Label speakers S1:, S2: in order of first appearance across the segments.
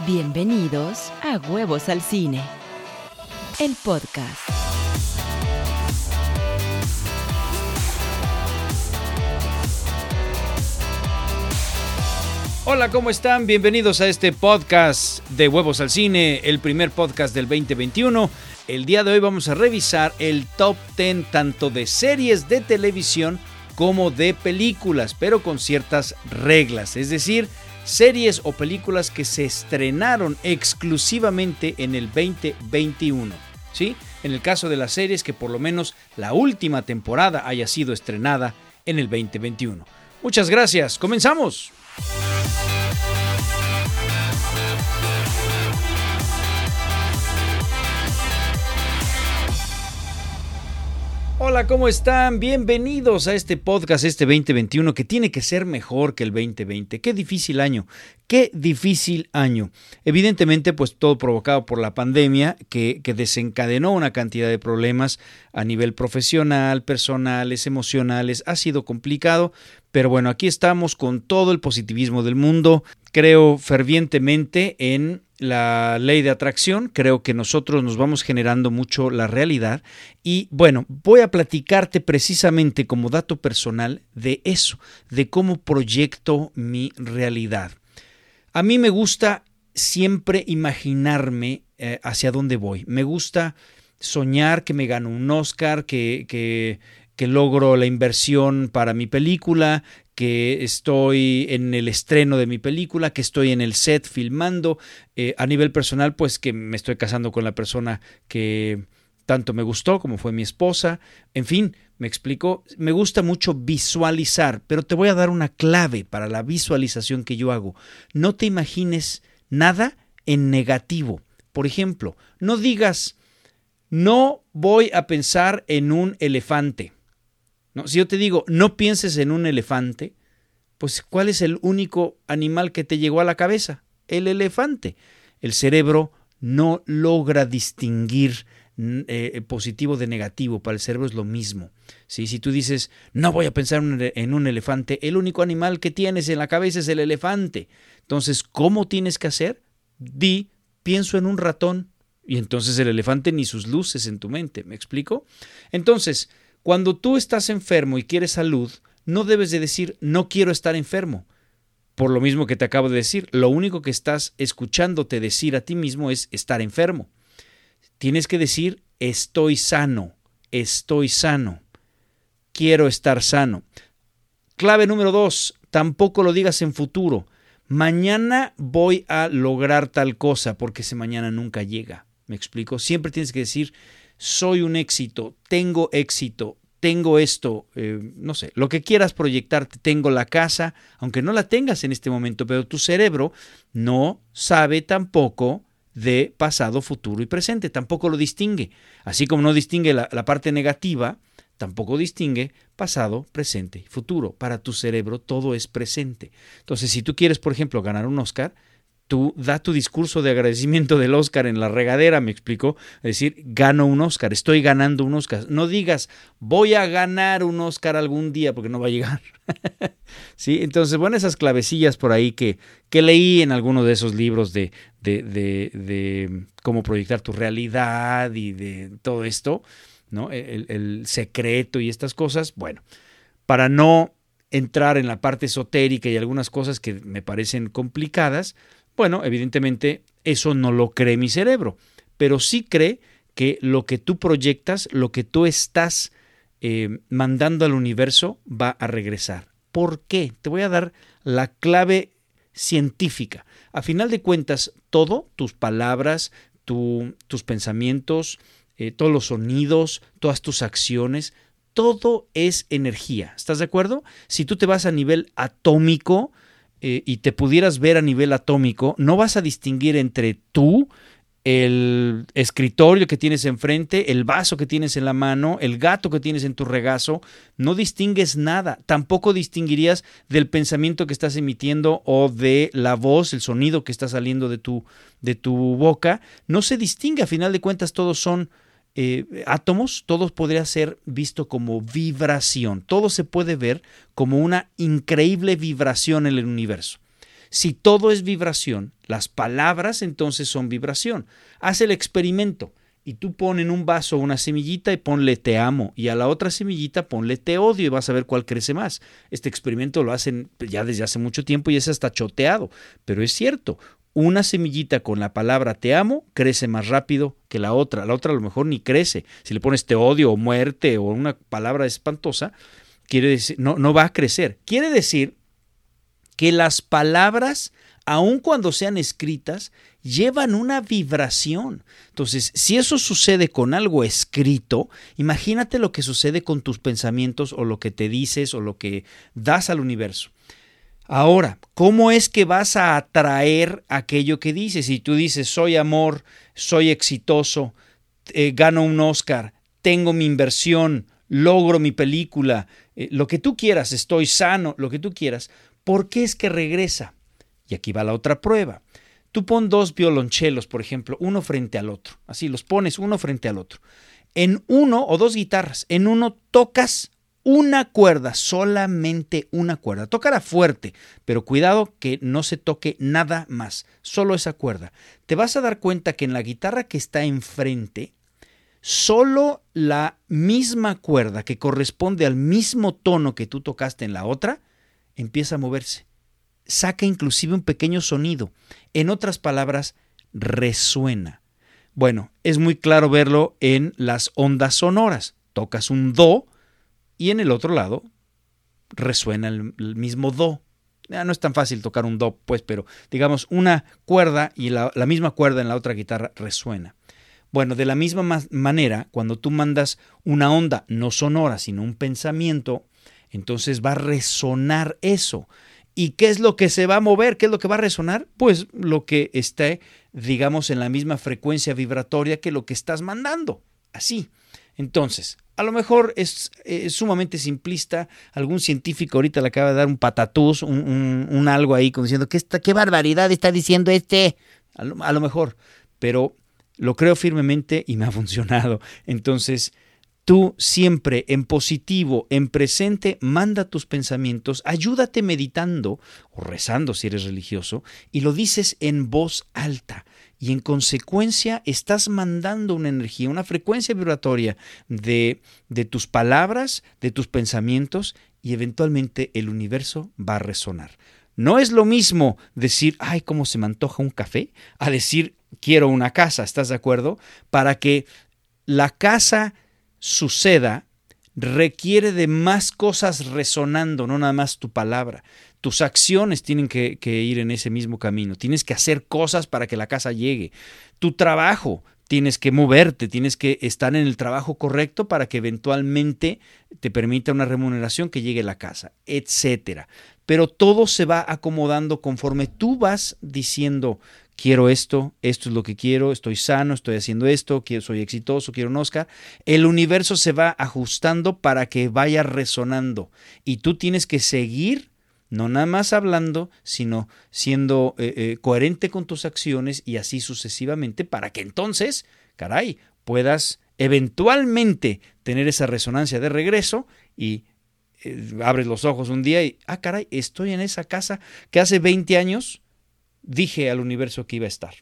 S1: Bienvenidos a Huevos al Cine, el podcast.
S2: Hola, ¿cómo están? Bienvenidos a este podcast de Huevos al Cine, el primer podcast del 2021. El día de hoy vamos a revisar el top 10 tanto de series de televisión como de películas, pero con ciertas reglas, es decir, series o películas que se estrenaron exclusivamente en el 2021. ¿sí? En el caso de las series, que por lo menos la última temporada haya sido estrenada en el 2021. Muchas gracias, comenzamos. Hola, ¿cómo están? Bienvenidos a este podcast, este 2021, que tiene que ser mejor que el 2020. Qué difícil año, qué difícil año. Evidentemente, pues todo provocado por la pandemia, que, que desencadenó una cantidad de problemas a nivel profesional, personales, emocionales. Ha sido complicado, pero bueno, aquí estamos con todo el positivismo del mundo. Creo fervientemente en la ley de atracción, creo que nosotros nos vamos generando mucho la realidad y bueno, voy a platicarte precisamente como dato personal de eso, de cómo proyecto mi realidad. A mí me gusta siempre imaginarme eh, hacia dónde voy, me gusta soñar que me gano un Oscar, que, que, que logro la inversión para mi película, que estoy en el estreno de mi película, que estoy en el set filmando. Eh, a nivel personal, pues que me estoy casando con la persona que tanto me gustó, como fue mi esposa. En fin, me explico. Me gusta mucho visualizar, pero te voy a dar una clave para la visualización que yo hago. No te imagines nada en negativo. Por ejemplo, no digas, no voy a pensar en un elefante ¿no? Si yo te digo, no pienses en un elefante, pues ¿cuál es el único animal que te llegó a la cabeza? El elefante. El cerebro no logra distinguir eh, positivo de negativo, para el cerebro es lo mismo. ¿sí? Si tú dices, no voy a pensar en un elefante, el único animal que tienes en la cabeza es el elefante. Entonces, ¿cómo tienes que hacer? Di, pienso en un ratón. Y entonces el elefante ni sus luces en tu mente, ¿me explico? Entonces, cuando tú estás enfermo y quieres salud, no debes de decir no quiero estar enfermo. Por lo mismo que te acabo de decir, lo único que estás escuchándote decir a ti mismo es estar enfermo. Tienes que decir estoy sano, estoy sano, quiero estar sano. Clave número dos, tampoco lo digas en futuro. Mañana voy a lograr tal cosa porque ese mañana nunca llega. ¿Me explico? Siempre tienes que decir soy un éxito, tengo éxito, tengo esto, eh, no sé, lo que quieras proyectarte, tengo la casa, aunque no la tengas en este momento, pero tu cerebro no sabe tampoco de pasado, futuro y presente, tampoco lo distingue. Así como no distingue la, la parte negativa, tampoco distingue pasado, presente y futuro. Para tu cerebro todo es presente. Entonces, si tú quieres, por ejemplo, ganar un Oscar, tú da tu discurso de agradecimiento del Oscar en la regadera, me explico, es decir, gano un Oscar, estoy ganando un Oscar. No digas, voy a ganar un Oscar algún día, porque no va a llegar. ¿Sí? Entonces, bueno, esas clavecillas por ahí que, que leí en alguno de esos libros de, de, de, cómo proyectar tu realidad y de todo esto, ¿no? El, el secreto y estas cosas, bueno, para no entrar en la parte esotérica y algunas cosas que me parecen complicadas, bueno, evidentemente eso no lo cree mi cerebro, pero sí cree que lo que tú proyectas, lo que tú estás eh, mandando al universo va a regresar. ¿Por qué? Te voy a dar la clave científica. A final de cuentas, todo, tus palabras, tus pensamientos, eh, todos los sonidos, todas tus acciones, todo es energía. ¿Estás de acuerdo? Si tú te vas a nivel atómico, eh, y te pudieras ver a nivel atómico, no vas a distinguir entre tú, el escritorio que tienes enfrente, el vaso que tienes en la mano, el gato que tienes en tu regazo, no distingues nada. Tampoco distinguirías del pensamiento que estás emitiendo o de la voz, el sonido que está saliendo de tu, de tu boca. No se distingue, a final de cuentas todos son eh, átomos, todo podría ser visto como vibración. Todo se puede ver como una increíble vibración en el universo. Si todo es vibración, las palabras entonces son vibración. Haz el experimento y tú pon en un vaso una semillita y ponle te amo y a la otra semillita ponle te odio y vas a ver cuál crece más. Este experimento lo hacen ya desde hace mucho tiempo y es hasta choteado, pero es cierto, una semillita con la palabra te amo crece más rápido que la otra, la otra a lo mejor ni crece. Si le pones te odio o muerte o una palabra espantosa, quiere decir no no va a crecer. Quiere decir que las palabras aun cuando sean escritas, llevan una vibración. Entonces, si eso sucede con algo escrito, imagínate lo que sucede con tus pensamientos o lo que te dices o lo que das al universo. Ahora, ¿cómo es que vas a atraer aquello que dices? Si tú dices, soy amor, soy exitoso, eh, gano un Oscar, tengo mi inversión, logro mi película, eh, lo que tú quieras, estoy sano, lo que tú quieras, ¿por qué es que regresa? Y aquí va la otra prueba. Tú pon dos violonchelos, por ejemplo, uno frente al otro. Así los pones uno frente al otro. En uno o dos guitarras, en uno tocas una cuerda, solamente una cuerda. Tócala fuerte, pero cuidado que no se toque nada más, solo esa cuerda. Te vas a dar cuenta que en la guitarra que está enfrente, solo la misma cuerda que corresponde al mismo tono que tú tocaste en la otra, empieza a moverse saca inclusive un pequeño sonido. En otras palabras, resuena. Bueno, es muy claro verlo en las ondas sonoras. Tocas un do y en el otro lado resuena el, mismo do. no es tan fácil tocar un do, pues, pero digamos una cuerda y la, la misma cuerda en la otra guitarra resuena. Bueno, de la misma manera, cuando tú mandas una onda no sonora, sino un pensamiento, entonces va a resonar eso. ¿Y qué es lo que se va a mover? ¿Qué es lo que va a resonar? Pues lo que esté, digamos, en la misma frecuencia vibratoria que lo que estás mandando. Así. Entonces, a lo mejor es, sumamente simplista. Algún científico ahorita le acaba de dar un patatús, un, algo ahí, como diciendo, ¿qué, ¿qué barbaridad está diciendo este? A lo, a lo mejor. Pero lo creo firmemente y me ha funcionado. Entonces, Tú siempre en positivo, en presente, manda tus pensamientos, ayúdate meditando o rezando si eres religioso y lo dices en voz alta. Y en consecuencia estás mandando una energía, una frecuencia vibratoria de, de tus palabras, de tus pensamientos y eventualmente el universo va a resonar. No es lo mismo decir, ay, cómo se me antoja un café, a decir, quiero una casa, ¿estás de acuerdo? Para que la casa suceda requiere de más cosas resonando, no nada más tu palabra. Tus acciones tienen que, ir en ese mismo camino. Tienes que hacer cosas para que la casa llegue. Tu trabajo, tienes que moverte, tienes que estar en el trabajo correcto para que eventualmente te permita una remuneración que llegue a la casa, etcétera. Pero todo se va acomodando conforme tú vas diciendo, quiero esto, esto es lo que quiero, estoy sano, estoy haciendo esto, soy exitoso, quiero un Oscar. El universo se va ajustando para que vaya resonando y tú tienes que seguir no nada más hablando, sino siendo eh, eh, coherente con tus acciones y así sucesivamente para que entonces, caray, puedas eventualmente tener esa resonancia de regreso y eh, abres los ojos un día y, ah, caray, estoy en esa casa que hace 20 años dije al universo que iba a estar.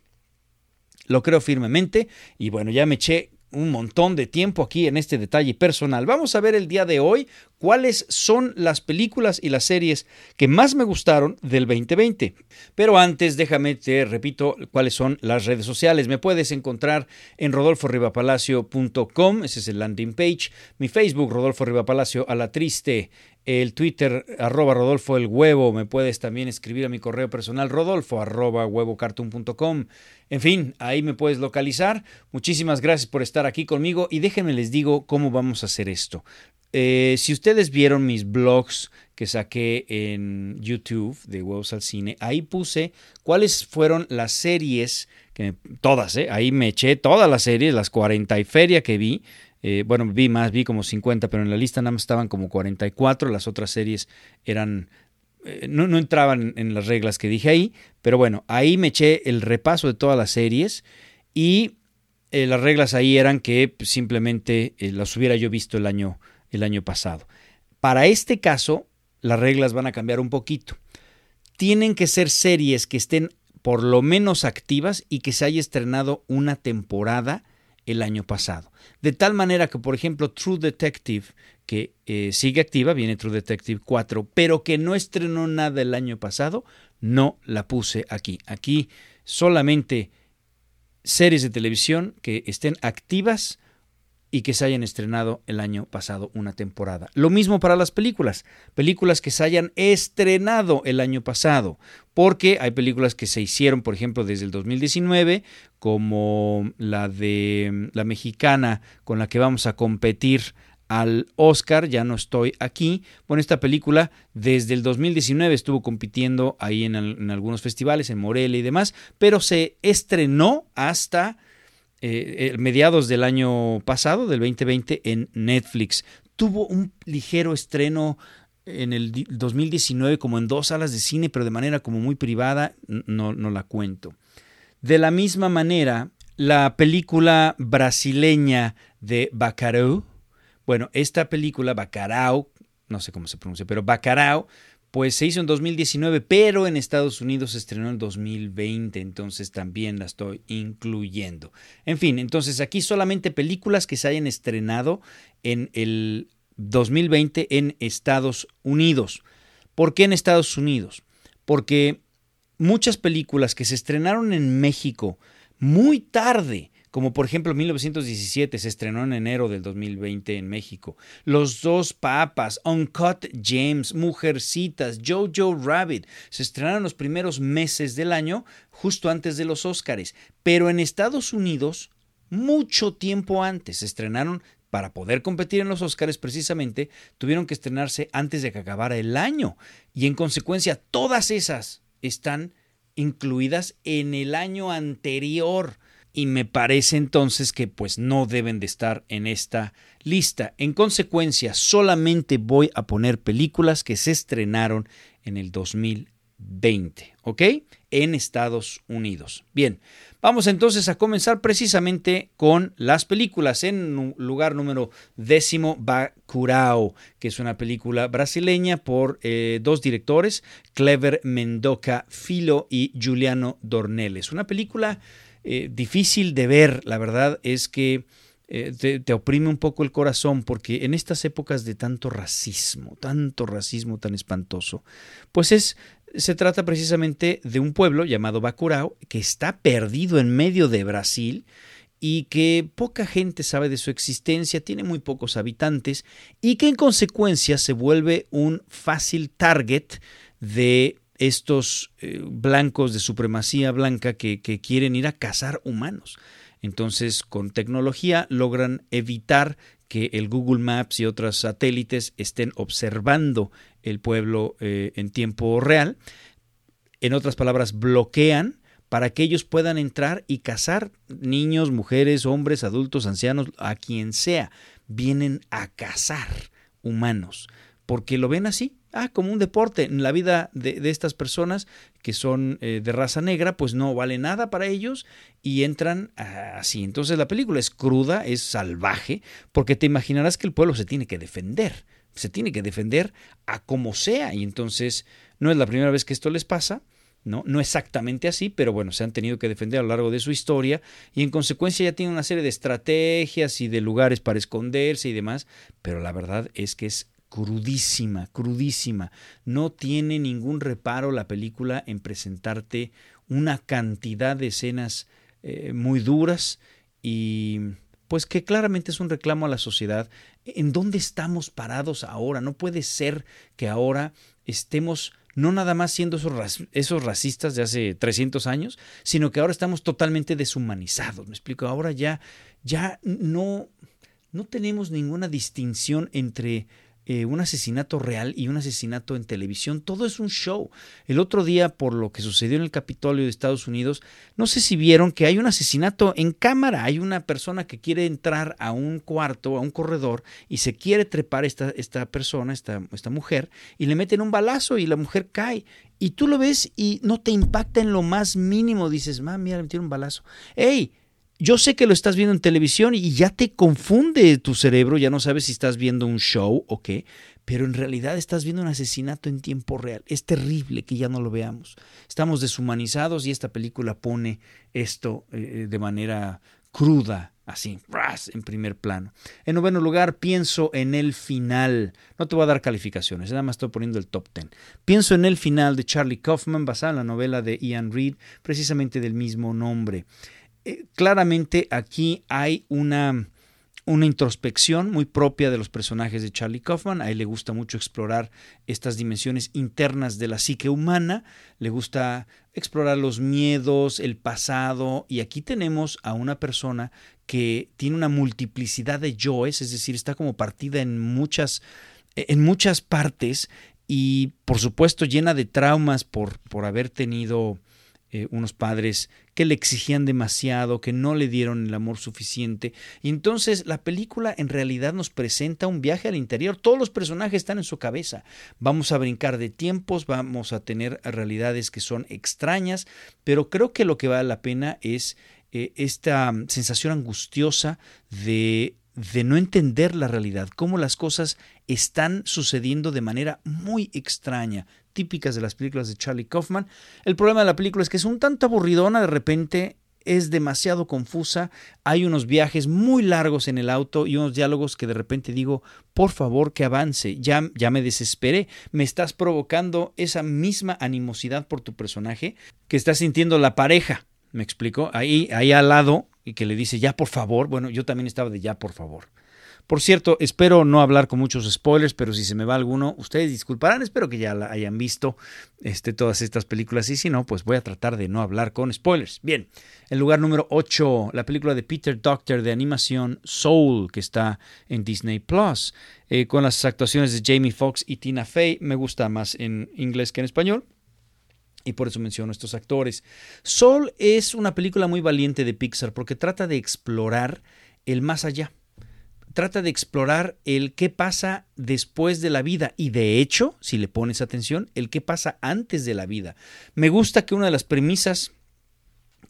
S2: Lo creo firmemente y bueno, ya me eché un montón de tiempo aquí en este detalle personal. Vamos a ver el día de hoy cuáles son las películas y las series que más me gustaron del 2020. Pero antes déjame te repito cuáles son las redes sociales. Me puedes encontrar en rodolforribapalacio.com, ese es el landing page, mi Facebook Rodolfo Rivapalacio a la triste, el Twitter arroba Rodolfo el Huevo, me puedes también escribir a mi correo personal rodolfo arroba. En fin, ahí me puedes localizar. Muchísimas gracias por estar aquí conmigo y déjenme les digo cómo vamos a hacer esto. Eh, si ustedes vieron mis blogs que saqué en YouTube de Huevos al Cine, ahí puse cuáles fueron las series, que todas, eh, ahí me eché todas las series, las 40 y feria que vi, eh, bueno, vi más, vi como 50, pero en la lista nada más estaban como 44. Las otras series eran. Eh, no, entraban en las reglas que dije ahí, pero bueno, ahí me eché el repaso de todas las series y eh, las reglas ahí eran que pues, simplemente las hubiera yo visto el año, el año pasado. Para este caso, las reglas van a cambiar un poquito tienen que ser series que estén por lo menos activas y que se haya estrenado una temporada el año pasado. De tal manera que, por ejemplo, True Detective, que eh, sigue activa, viene True Detective 4, pero que no estrenó nada el año pasado, no la puse aquí. Aquí solamente series de televisión que estén activas y que se hayan estrenado el año pasado una temporada. Lo mismo para las películas, películas que se hayan estrenado el año pasado, porque hay películas que se hicieron, por ejemplo, desde el 2019, como la de la mexicana con la que vamos a competir al Oscar, ya no estoy aquí. Bueno, esta película desde el 2019 estuvo compitiendo ahí en, en algunos festivales, en Morelia y demás, pero se estrenó hasta eh, eh, mediados del año pasado, del 2020, en Netflix. Tuvo un ligero estreno en el 2019 como en dos salas de cine, pero de manera como muy privada, no, no la cuento. De la misma manera, la película brasileña de Bacurau, bueno, esta película, Bacurau, no sé cómo se pronuncia, pero Bacurau, pues se hizo en 2019, pero en Estados Unidos se estrenó en 2020, entonces también la estoy incluyendo. En fin, entonces aquí solamente películas que se hayan estrenado en el 2020 en Estados Unidos. ¿Por qué en Estados Unidos? Porque muchas películas que se estrenaron en México muy tarde, como por ejemplo 1917 se estrenó en enero del 2020 en México. Los dos papas, Uncut James, Mujercitas, Jojo Rabbit se estrenaron los primeros meses del año, justo antes de los Óscares, pero en Estados Unidos mucho tiempo antes se estrenaron para poder competir en los Óscares precisamente, tuvieron que estrenarse antes de que acabara el año y en consecuencia todas esas están incluidas en el año anterior y me parece entonces que pues no deben de estar en esta lista. En consecuencia, solamente voy a poner películas que se estrenaron en el 2020, ¿ok? En Estados Unidos. Bien, vamos entonces a comenzar precisamente con las películas. En lugar número décimo, Bacurao, que es una película brasileña por eh, dos directores, Clever Mendoca Filo y Juliano Dorneles. Una película eh, difícil de ver, la verdad es que eh, te, oprime un poco el corazón porque en estas épocas de tanto racismo, tanto racismo tan espantoso, pues es, se trata precisamente de un pueblo llamado Bacurao que está perdido en medio de Brasil y que poca gente sabe de su existencia, tiene muy pocos habitantes y que en consecuencia se vuelve un fácil target de estos eh, blancos de supremacía blanca que, quieren ir a cazar humanos. Entonces, con tecnología logran evitar que el Google Maps y otros satélites estén observando el pueblo eh, en tiempo real. En otras palabras, bloquean para que ellos puedan entrar y cazar niños, mujeres, hombres, adultos, ancianos, a quien sea. Vienen a cazar humanos, porque lo ven así, ah, como un deporte. En la vida de, estas personas que son eh, de raza negra, pues no vale nada para ellos y entran así. Entonces la película es cruda, es salvaje, porque te imaginarás que el pueblo se tiene que defender. Se tiene que defender a como sea. Y entonces no es la primera vez que esto les pasa. ¿no? No exactamente así, pero bueno, se han tenido que defender a lo largo de su historia y en consecuencia ya tienen una serie de estrategias y de lugares para esconderse y demás, pero la verdad es que es crudísima, crudísima. No tiene ningún reparo la película en presentarte una cantidad de escenas eh, muy duras y pues que claramente es un reclamo a la sociedad. ¿En dónde estamos parados ahora? No puede ser que ahora estemos no nada más siendo esos, esos racistas de hace 300 años, sino que ahora estamos totalmente deshumanizados. Me explico, ahora ya, ya no, no tenemos ninguna distinción entre eh, un asesinato real y un asesinato en televisión. Todo es un show. El otro día, por lo que sucedió en el Capitolio de Estados Unidos, no sé si vieron que hay un asesinato en cámara. Hay una persona que quiere entrar a un cuarto, a un corredor, y se quiere trepar esta, esta persona, esta, esta mujer, y le meten un balazo y la mujer cae. Y tú lo ves y no te impacta en lo más mínimo. Dices, mami, le metieron un balazo. ¡Ey! Yo sé que lo estás viendo en televisión y ya te confunde tu cerebro, ya no sabes si estás viendo un show o qué, pero en realidad estás viendo un asesinato en tiempo real. Es terrible que ya no lo veamos. Estamos deshumanizados y esta película pone esto eh, de manera cruda, así, en primer plano. En noveno lugar, pienso en el final. No te voy a dar calificaciones, nada más estoy poniendo el top ten. Pienso en el final de Charlie Kaufman, basada en la novela de Ian Reid, precisamente del mismo nombre. Eh, claramente aquí hay una una introspección muy propia de los personajes de Charlie Kaufman. A él le gusta mucho explorar estas dimensiones internas de la psique humana, le gusta explorar los miedos, el pasado, y aquí tenemos a una persona que tiene una multiplicidad de yoes, es decir, está como partida en muchas, en muchas partes y por supuesto llena de traumas por, por haber tenido eh, unos padres que le exigían demasiado, que no le dieron el amor suficiente. Y entonces la película en realidad nos presenta un viaje al interior. Todos los personajes están en su cabeza. Vamos a brincar de tiempos, vamos a tener realidades que son extrañas, pero creo que lo que vale la pena es eh, esta sensación angustiosa de de no entender la realidad, cómo las cosas están sucediendo de manera muy extraña, típicas de las películas de Charlie Kaufman. El problema de la película es que es un tanto aburridona, de repente es demasiado confusa, hay unos viajes muy largos en el auto y unos diálogos que de repente digo, por favor que avance, ya, ya me desesperé, me estás provocando esa misma animosidad por tu personaje que está sintiendo la pareja, me explico, ahí, ahí al lado y que le dice ya por favor, bueno, yo también estaba de ya por favor. Por cierto, espero no hablar con muchos spoilers, pero si se me va alguno, ustedes disculparán, espero que ya la hayan visto este, todas estas películas y si no, pues voy a tratar de no hablar con spoilers. Bien, el lugar número 8, la película de Peter Doctor de animación Soul, que está en Disney Plus, eh, con las actuaciones de Jamie Foxx y Tina Fey, me gusta más en inglés que en español. Y por eso menciono estos actores. Soul es una película muy valiente de Pixar porque trata de explorar el más allá trata de explorar el qué pasa después de la vida y de hecho, si le pones atención, el qué pasa antes de la vida. Me gusta que una de las premisas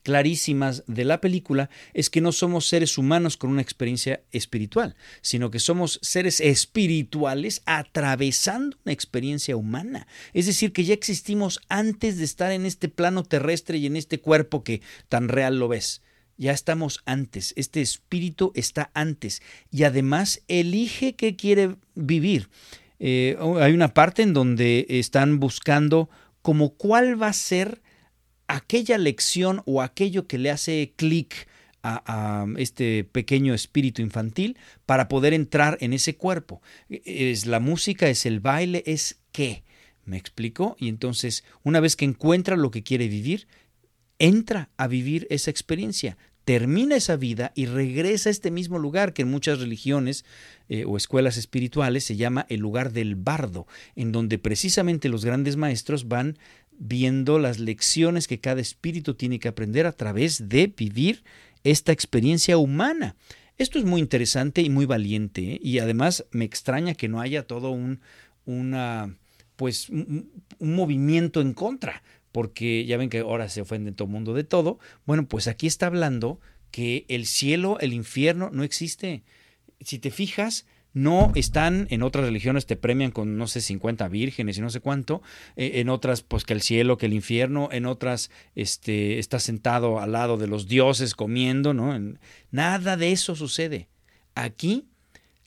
S2: clarísimas de la película es que no somos seres humanos con una experiencia espiritual, sino que somos seres espirituales atravesando una experiencia humana. Es decir, que ya existimos antes de estar en este plano terrestre y en este cuerpo que tan real lo ves ya estamos antes, este espíritu está antes y además elige qué quiere vivir. Eh, hay una parte en donde están buscando como cuál va a ser aquella lección o aquello que le hace clic a, este pequeño espíritu infantil para poder entrar en ese cuerpo. Es la música, es el baile, es qué. ¿Me explico? Y entonces, una vez que encuentra lo que quiere vivir, entra a vivir esa experiencia, termina esa vida y regresa a este mismo lugar que en muchas religiones eh, o escuelas espirituales se llama el lugar del bardo, en donde precisamente los grandes maestros van viendo las lecciones que cada espíritu tiene que aprender a través de vivir esta experiencia humana. Esto es muy interesante y muy valiente ¿eh? y además me extraña que no haya todo un, una, pues, un movimiento en contra, porque ya ven que ahora se ofende todo el mundo de todo. Bueno, pues aquí está hablando que el cielo, el infierno no existe. Si te fijas, no están en otras religiones, te premian con, no sé, 50 vírgenes y no sé cuánto, eh, en otras, pues que el cielo, que el infierno, en otras, este, estás sentado al lado de los dioses comiendo, ¿no? nada de eso sucede. Aquí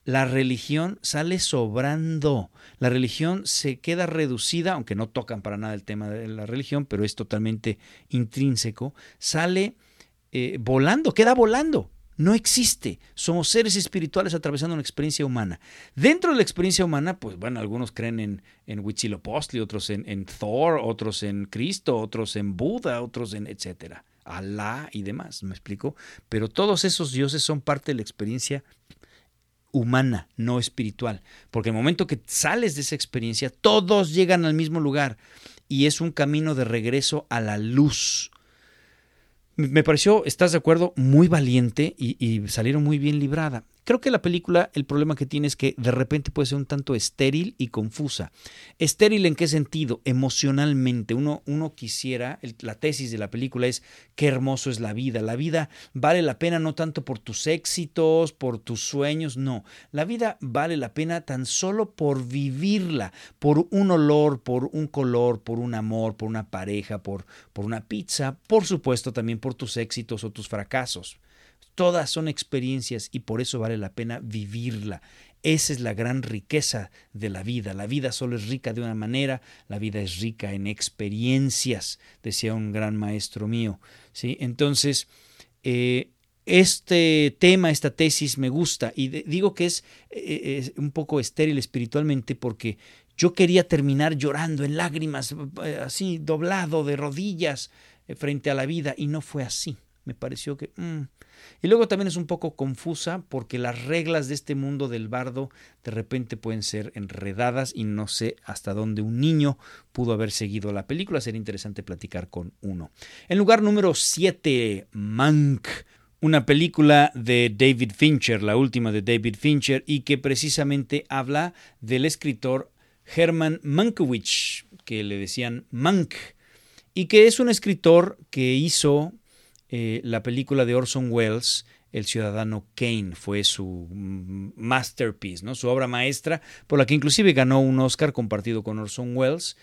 S2: la religión sale sobrando. La religión se queda reducida, aunque no tocan para nada el tema de la religión, pero es totalmente intrínseco, sale eh, volando, queda volando. No existe. Somos seres espirituales atravesando una experiencia humana. Dentro de la experiencia humana, pues bueno, algunos creen en, en Huitzilopochtli, otros en, en Thor, otros en Cristo, otros en Buda, otros en etcétera. Alá y demás, ¿me explico? Pero todos esos dioses son parte de la experiencia humana, no espiritual. Porque el momento que sales de esa experiencia, todos llegan al mismo lugar y es un camino de regreso a la luz. Me pareció, ¿estás de acuerdo? Muy valiente y, salieron muy bien librada. Creo que la película, el problema que tiene es que de repente puede ser un tanto estéril y confusa. Estéril en qué sentido? Emocionalmente. Uno, uno quisiera, la tesis de la película es qué hermoso es la vida. La vida vale la pena no tanto por tus éxitos, por tus sueños, no. La vida vale la pena tan solo por vivirla, por un olor, por un color, por un amor, por una pareja, por, por una pizza, por supuesto también por tus éxitos o tus fracasos. Todas son experiencias y por eso vale la pena vivirla. Esa es la gran riqueza de la vida. La vida solo es rica de una manera, la vida es rica en experiencias, decía un gran maestro mío. ¿sí? Entonces, eh, este tema, esta tesis me gusta y digo que es, eh, es, un poco estéril espiritualmente porque yo quería terminar llorando en lágrimas, eh, así doblado de rodillas frente a la vida y no fue así. Me pareció que... Mm, y luego también es un poco confusa porque las reglas de este mundo del bardo de repente pueden ser enredadas y no sé hasta dónde un niño pudo haber seguido la película. Sería interesante platicar con uno. En lugar número 7, Mank una película de David Fincher, la última de David Fincher, y que precisamente habla del escritor Herman Mankiewicz, que le decían Mank, y que es un escritor que hizo eh, la película de Orson Welles, El Ciudadano Kane, fue su masterpiece, ¿no? su obra maestra, por la que inclusive ganó un Oscar compartido con Orson Welles,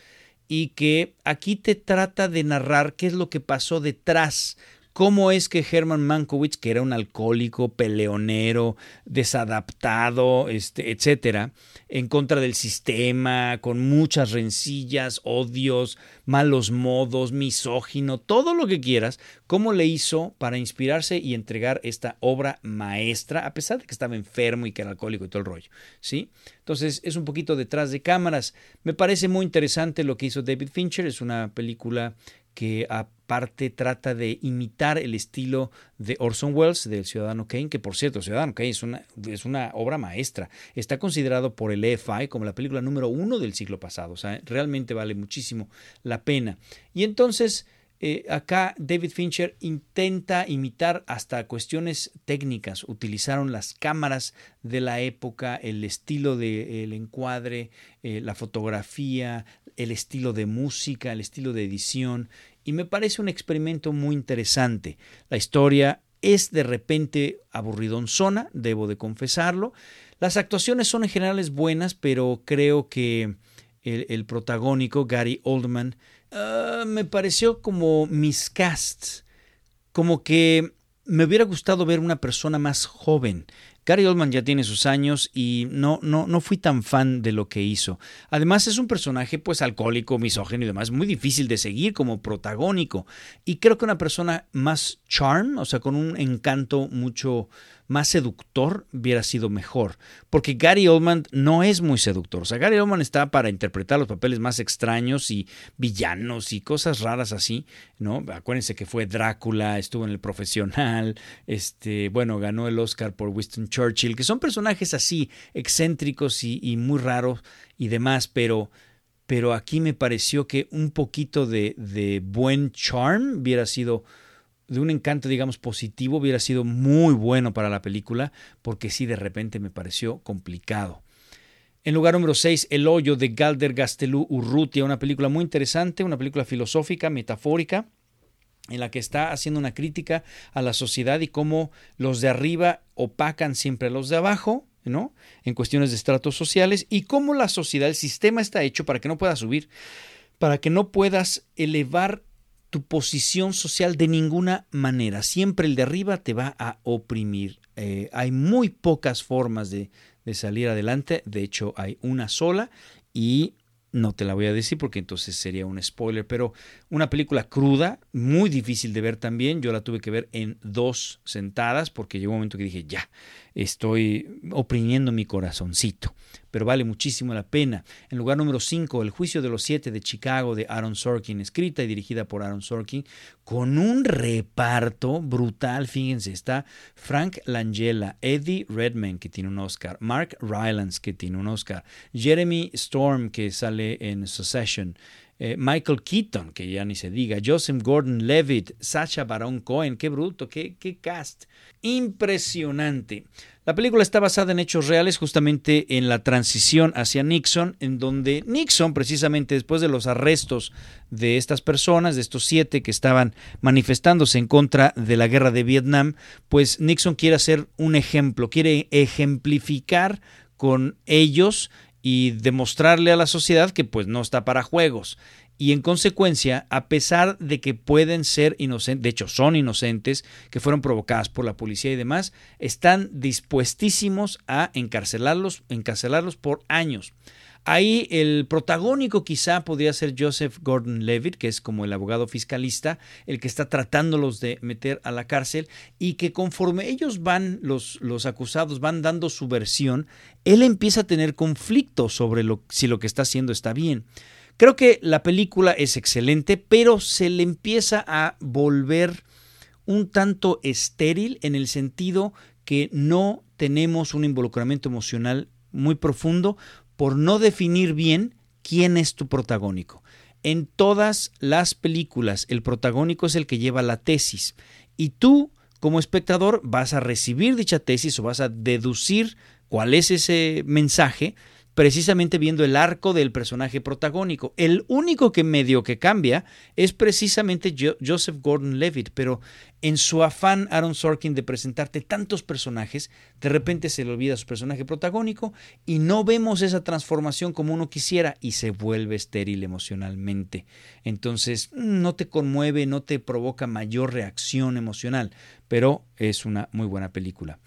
S2: y que aquí te trata de narrar qué es lo que pasó detrás cómo es que Herman Mankiewicz, que era un alcohólico, peleonero, desadaptado, este, etcétera, en contra del sistema, con muchas rencillas, odios, malos modos, misógino, todo lo que quieras, cómo le hizo para inspirarse y entregar esta obra maestra, a pesar de que estaba enfermo y que era alcohólico y todo el rollo, ¿sí? Entonces es un poquito detrás de cámaras. Me parece muy interesante lo que hizo David Fincher, es una película que aparte trata de imitar el estilo de Orson Welles, del Ciudadano Kane, que por cierto, Ciudadano Kane es una, es una obra maestra. Está considerado por el EFI como la película número uno del siglo pasado. O sea, realmente vale muchísimo la pena. Y entonces... Eh, acá David Fincher intenta imitar hasta cuestiones técnicas. Utilizaron las cámaras de la época, el estilo del encuadre, eh, la fotografía, el estilo de música, el estilo de edición, y me parece un experimento muy interesante. La historia es de repente aburridonzona, debo de confesarlo. Las actuaciones son en general buenas, pero creo que el, protagónico, Gary Oldman, ah, me pareció como miscast, como que me hubiera gustado ver una persona más joven. Gary Oldman ya tiene sus años y no, no, no fui tan fan de lo que hizo. Además es un personaje pues alcohólico, misógeno y demás, muy difícil de seguir como protagónico. Y creo que una persona más charm, o sea, con un encanto mucho más seductor hubiera sido mejor. Porque Gary Oldman no es muy seductor. O sea, Gary Oldman está para interpretar los papeles más extraños y villanos y cosas raras así, ¿no? Acuérdense que fue Drácula, estuvo en El Profesional, este, bueno, ganó el Oscar por Winston Churchill, que son personajes así, excéntricos y, muy raros y demás, pero pero aquí me pareció que un poquito de, de buen charm hubiera sido de un encanto, digamos, positivo, hubiera sido muy bueno para la película, porque sí, de repente me pareció complicado. En lugar número 6, El hoyo de Galder Gastelú Urrutia, una película muy interesante, una película filosófica, metafórica, en la que está haciendo una crítica a la sociedad y cómo los de arriba opacan siempre a los de abajo, ¿no? En cuestiones de estratos sociales y cómo la sociedad, el sistema está hecho para que no puedas subir, para que no puedas elevar tu posición social de ninguna manera. Siempre el de arriba te va a oprimir. Eh, hay muy pocas formas de, de salir adelante. De hecho, hay una sola y no te la voy a decir porque entonces sería un spoiler, pero una película cruda, muy difícil de ver también. Yo la tuve que ver en dos sentadas porque llegó un momento que dije, ya, estoy oprimiendo mi corazoncito pero vale muchísimo la pena. En lugar número 5, El juicio de los siete de Chicago de Aaron Sorkin, escrita y dirigida por Aaron Sorkin, con un reparto brutal, fíjense, está Frank Langella, Eddie Redman que tiene un Oscar, Mark Rylance que tiene un Oscar, Jeremy Storm que sale en Succession, eh, Michael Keaton, que ya ni se diga, Joseph Gordon-Levitt, Sacha Baron Cohen, qué bruto, qué, qué cast, impresionante. La película está basada en hechos reales justamente en la transición hacia Nixon, en donde Nixon, precisamente después de los arrestos de estas personas, de estos siete que estaban manifestándose en contra de la guerra de Vietnam, pues Nixon quiere hacer un ejemplo, quiere ejemplificar con ellos y demostrarle a la sociedad que pues no está para juegos y en consecuencia, a pesar de que pueden ser inocentes, de hecho son inocentes, que fueron provocadas por la policía y demás, están dispuestísimos a encarcelarlos, encarcelarlos por años. Ahí el protagónico quizá podría ser Joseph Gordon-Levitt, que es como el abogado fiscalista, el que está tratándolos de meter a la cárcel y que conforme ellos van, los, los acusados van dando su versión, él empieza a tener conflicto sobre si lo que está haciendo está bien. Creo que la película es excelente, pero se le empieza a volver un tanto estéril en el sentido que no tenemos un involucramiento emocional muy profundo por no definir bien quién es tu protagónico. En todas las películas el protagónico es el que lleva la tesis y tú como espectador vas a recibir dicha tesis o vas a deducir cuál es ese mensaje precisamente viendo el arco del personaje protagónico. El único que medio que cambia es precisamente Joseph Gordon-Levitt, pero en su afán Aaron Sorkin de presentarte tantos personajes, de repente se le olvida su personaje protagónico y no vemos esa transformación como uno quisiera y se vuelve estéril emocionalmente. Entonces, no te conmueve, no te provoca mayor reacción emocional, pero es una muy buena película.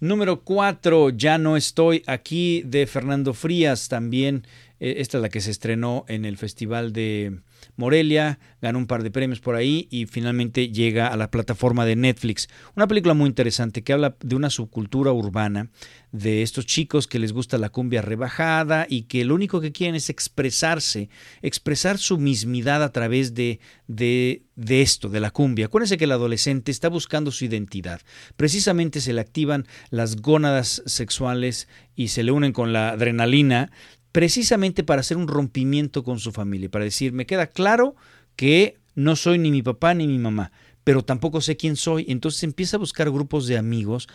S2: Número 4, Ya no estoy aquí de Fernando Frías, también eh, esta es la que se estrenó en el Festival de Morelia, ganó un par de premios por ahí y finalmente llega a la plataforma de Netflix. Una película muy interesante que habla de una subcultura urbana, de estos chicos que les gusta la cumbia rebajada y que lo único que quieren es expresarse, expresar su mismidad a través de, de, de esto, de la cumbia. Acuérdense que el adolescente está buscando su identidad. Precisamente se le activan las gónadas sexuales y se le unen con la adrenalina precisamente para hacer un rompimiento con su familia, para decir, me queda claro que no soy ni mi papá ni mi mamá, pero tampoco sé quién soy. Entonces empieza a buscar grupos de amigos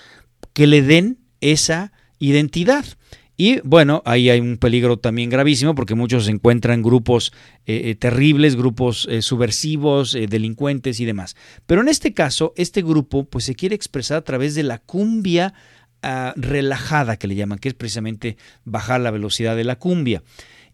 S2: que le den esa identidad. Y bueno, ahí hay un peligro también gravísimo porque muchos encuentran grupos eh, eh, terribles, grupos eh, subversivos, delincuentes y demás. Pero en este caso, este grupo pues se quiere expresar a través de la cumbia relajada que le llaman, que es precisamente bajar la velocidad de la cumbia.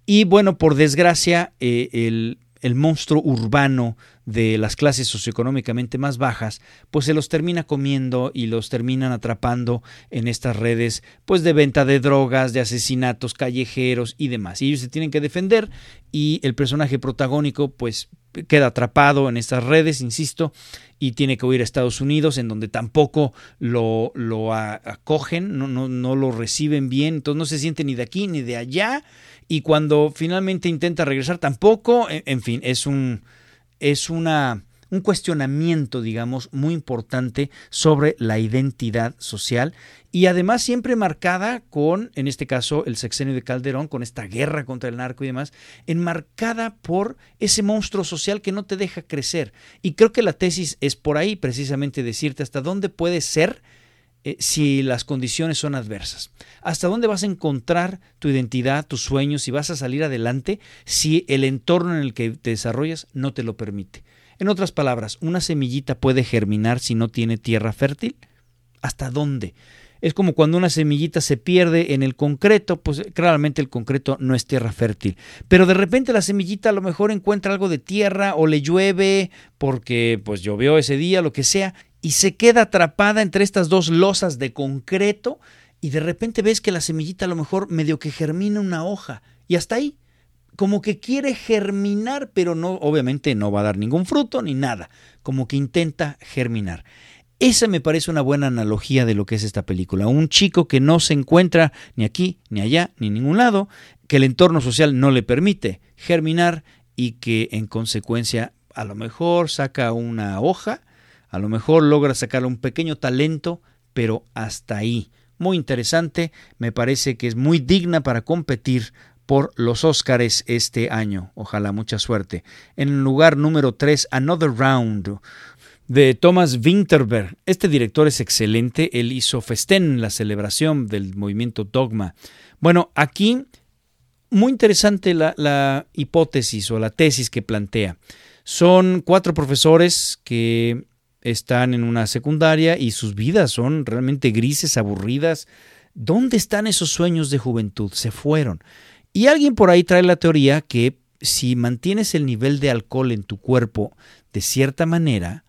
S2: Y bueno, por desgracia, eh, el, el monstruo urbano de las clases socioeconómicamente más bajas, pues se los termina comiendo y los terminan atrapando en estas redes pues de venta de drogas, de asesinatos callejeros y demás. Y ellos se tienen que defender y el personaje protagónico pues queda atrapado en estas redes, insisto, y tiene que huir a Estados Unidos, en donde tampoco lo, lo acogen, no, no, no lo reciben bien, entonces no se siente ni de aquí ni de allá, y cuando finalmente intenta regresar tampoco, en, fin, es un es una un cuestionamiento, digamos, muy importante sobre la identidad social y además siempre marcada con, en este caso, el sexenio de Calderón, con esta guerra contra el narco y demás, enmarcada por ese monstruo social que no te deja crecer. Y creo que la tesis es por ahí, precisamente decirte hasta dónde puede ser eh, si las condiciones son adversas. ¿Hasta dónde vas a encontrar tu identidad, tus sueños, y vas a salir adelante si el entorno en el que te desarrollas no te lo permite? En otras palabras, ¿una semillita puede germinar si no tiene tierra fértil? ¿Hasta dónde? Es como cuando una semillita se pierde en el concreto, pues claramente el concreto no es tierra fértil. Pero de repente la semillita a lo mejor encuentra algo de tierra o le llueve porque pues llovió ese día, lo que sea, y se queda atrapada entre estas dos losas de concreto y de repente ves que la semillita a lo mejor medio que germina una hoja y hasta ahí como que quiere germinar, pero no obviamente no va a dar ningún fruto ni nada, como que intenta germinar. Esa me parece una buena analogía de lo que es esta película. Un chico que no se encuentra ni aquí, ni allá, ni en ningún lado, que el entorno social no le permite germinar y que en consecuencia a lo mejor saca una hoja, a lo mejor logra sacar un pequeño talento, pero hasta ahí. Muy interesante, me parece que es muy digna para competir por los Óscares este año. Ojalá, mucha suerte. En el lugar número 3, Another Round de Thomas Winterberg. Este director es excelente. Él hizo Festén, la celebración del movimiento Dogma. Bueno, aquí muy interesante la, la hipótesis o la tesis que plantea. Son cuatro profesores que están en una secundaria y sus vidas son realmente grises, aburridas. ¿Dónde están esos sueños de juventud? Se fueron. Y alguien por ahí trae la teoría que si mantienes el nivel de alcohol en tu cuerpo de cierta manera,